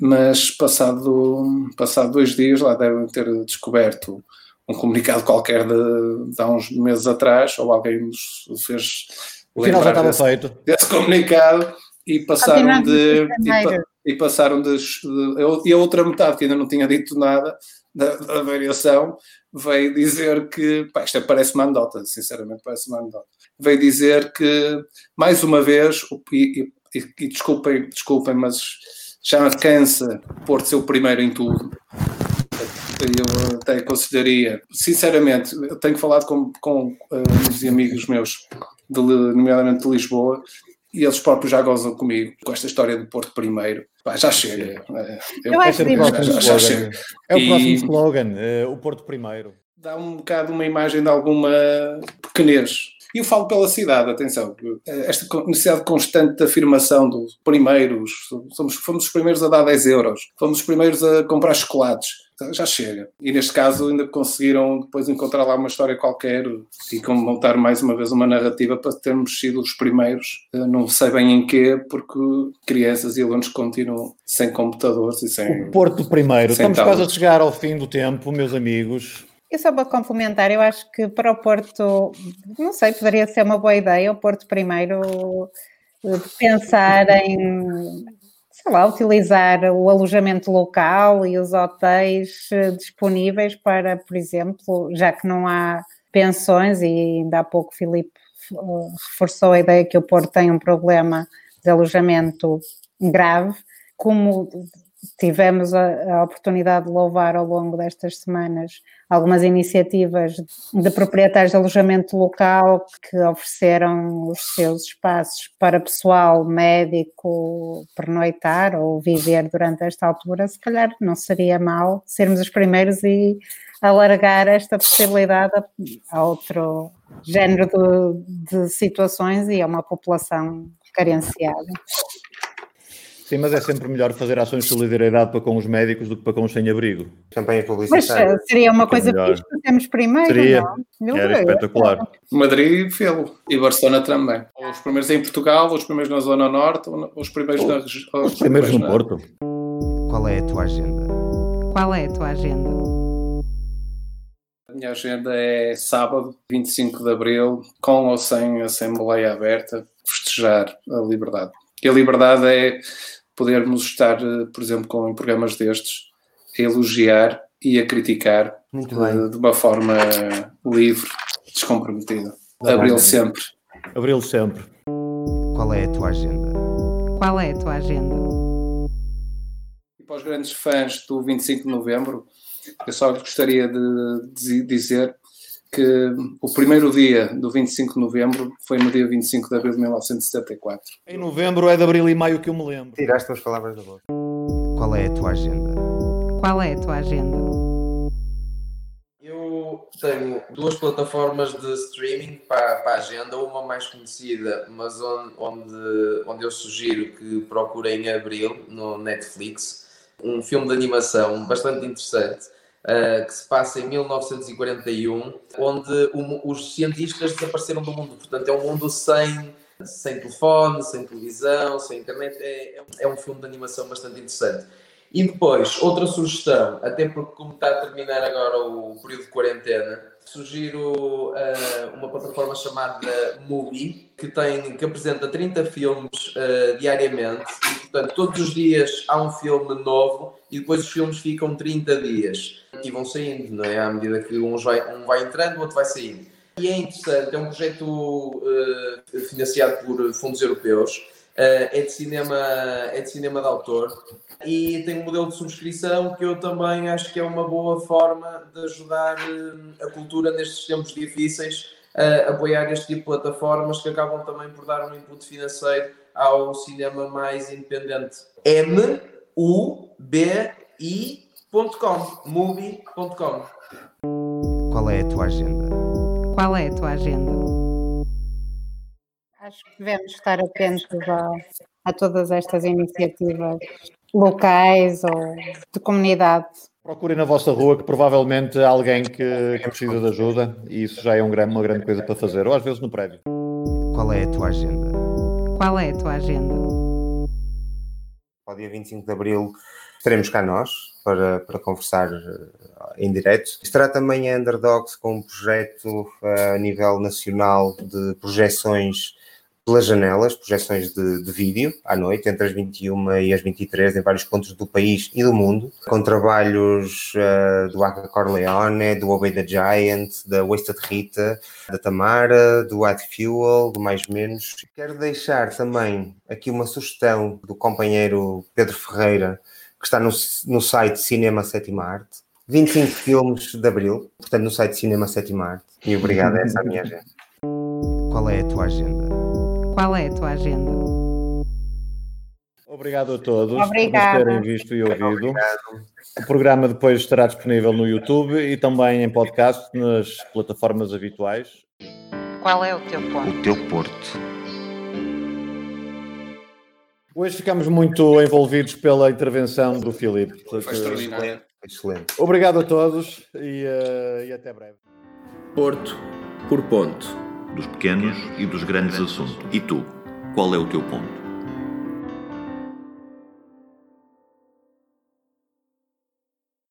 mas passado, passado dois dias lá devem ter descoberto um comunicado qualquer de, de há uns meses atrás, ou alguém nos fez lembrar já estava desse, feito. desse comunicado e passaram de, e, e, passaram de, de, e a outra metade que ainda não tinha dito nada da, da variação, veio dizer que, pá, isto é, parece uma anedota, sinceramente parece uma anedota, veio dizer que, mais uma vez, e, e, e desculpem, desculpem, mas já cansa por ser o primeiro em tudo. Eu até consideraria, sinceramente, eu tenho falado com, com uh, amigos meus, de, nomeadamente de Lisboa, e eles próprios já gozam comigo com esta história do Porto primeiro. Pá, já chega. É, eu, eu acho que é já, já chega. É o próximo slogan, uh, o Porto primeiro. Dá um bocado uma imagem de alguma pequenez. E eu falo pela cidade, atenção, esta necessidade constante de afirmação dos primeiros, somos, fomos os primeiros a dar 10 euros, fomos os primeiros a comprar chocolates, já chega. E neste caso ainda conseguiram depois encontrar lá uma história qualquer e montar mais uma vez uma narrativa para termos sido os primeiros, eh, não sei bem em quê, porque crianças e alunos continuam sem computadores e sem. O Porto primeiro. Estamos quase a chegar ao fim do tempo, meus amigos. Eu só para complementar, eu acho que para o Porto, não sei, poderia ser uma boa ideia o Porto primeiro eh, pensar em sei lá, utilizar o alojamento local e os hotéis eh, disponíveis para, por exemplo, já que não há pensões, e ainda há pouco Filipe eh, reforçou a ideia que o Porto tem um problema de alojamento grave, como tivemos a, a, oportunidade de louvar ao longo destas semanas algumas iniciativas de proprietários de alojamento local que ofereceram os seus espaços para pessoal médico pernoitar ou viver durante esta altura, se calhar não seria mal sermos os primeiros e alargar esta possibilidade a outro género de, de situações e a uma população carenciada. Sim, mas é sempre melhor fazer ações de solidariedade para com os médicos do que para com os sem-abrigo. Também é publicitário. Mas seria uma coisa é fixe, temos primeiro, seria. não? Era espetacular. Madrid fê-lo e Barcelona também. Ou os primeiros em Portugal, ou os primeiros na Zona Norte, ou os primeiros na região. Os, os primeiros no Porto. Qual é a tua agenda? Qual é a tua agenda? A minha agenda é sábado, 25 de abril, com ou sem Assembleia Aberta desejar a liberdade. E a liberdade é podermos estar, eh, por exemplo, com programas destes, a elogiar e a criticar de, de, uma forma livre, descomprometida. Abril sempre. Abril sempre. Qual é a tua agenda? Qual é a tua agenda? E para os grandes fãs do 25 de novembro, eu só gostaria de dizer que o primeiro dia do 25 de novembro foi no dia 25 de abril de 1974. Em novembro é de abril e maio que eu me lembro. Tiraste as palavras da boca. Qual é a tua agenda? Qual é a tua agenda? Eu tenho duas plataformas de streaming para, para a agenda, uma mais conhecida, mas onde, onde, onde eu sugiro que procurem em abril no Netflix, um filme de animação bastante interessante que se passa em 1941, onde os cientistas desapareceram do mundo. Portanto, é um mundo sem, sem telefone, sem televisão, sem internet. É, é um filme de animação bastante interessante. E depois, outra sugestão, até porque como está a terminar agora o período de quarentena, sugiro uh, uma plataforma chamada Movie, que, tem, que apresenta 30 filmes uh, diariamente, e portanto todos os dias há um filme novo e depois os filmes ficam 30 dias e vão saindo, não é? À medida que uns vai, um vai entrando, o outro vai saindo. E é interessante, é um projeto uh, financiado por fundos europeus, uh, é, de cinema, é de cinema de autor e tem um modelo de subscrição que eu também acho que é uma boa forma de ajudar uh, a cultura nestes tempos difíceis a apoiar este tipo de plataformas que acabam também por dar um input financeiro ao cinema mais independente. M U B I .com, movie.com. Qual é a tua agenda? Qual é a tua agenda? Acho que devemos estar atentos a, a todas estas iniciativas locais ou de comunidade. Procurem na vossa rua que provavelmente há alguém que, que precisa de ajuda e isso já é um, uma grande coisa para fazer, ou às vezes no prédio. Qual é a tua agenda? Qual é a tua agenda? Ao dia 25 de Abril estaremos cá nós, para, para conversar eh, em direto. Estará também a Underdogs com um projeto eh, a nível nacional de projeções pelas janelas, projeções de, de, vídeo à noite, entre as 21 e as 23, em vários pontos do país e do mundo, com trabalhos uh, do Aka Corleone, do Obey the Giant, da Wasted Rita, da Tamara, do White Fuel, do Mais Menos. Quero deixar também aqui uma sugestão do companheiro Pedro Ferreira, que está no, no site Cinema Sétima Arte. 25 filmes de Abril, portanto, no site Cinema Sétima Arte. E obrigado, essa é a minha agenda. Qual é a tua agenda? Qual é a tua agenda? Obrigado a todos Obrigada. por terem visto e ouvido. O programa depois estará disponível no YouTube e também em podcast nas plataformas habituais. Qual é o teu ponto? O teu porto. Hoje ficamos muito envolvidos pela intervenção do Filipe. Foi extraordinário. Excelente. Obrigado a todos e, uh, e até breve. Porto por ponto. Dos pequenos e dos grandes assuntos. E tu, qual é o teu ponto?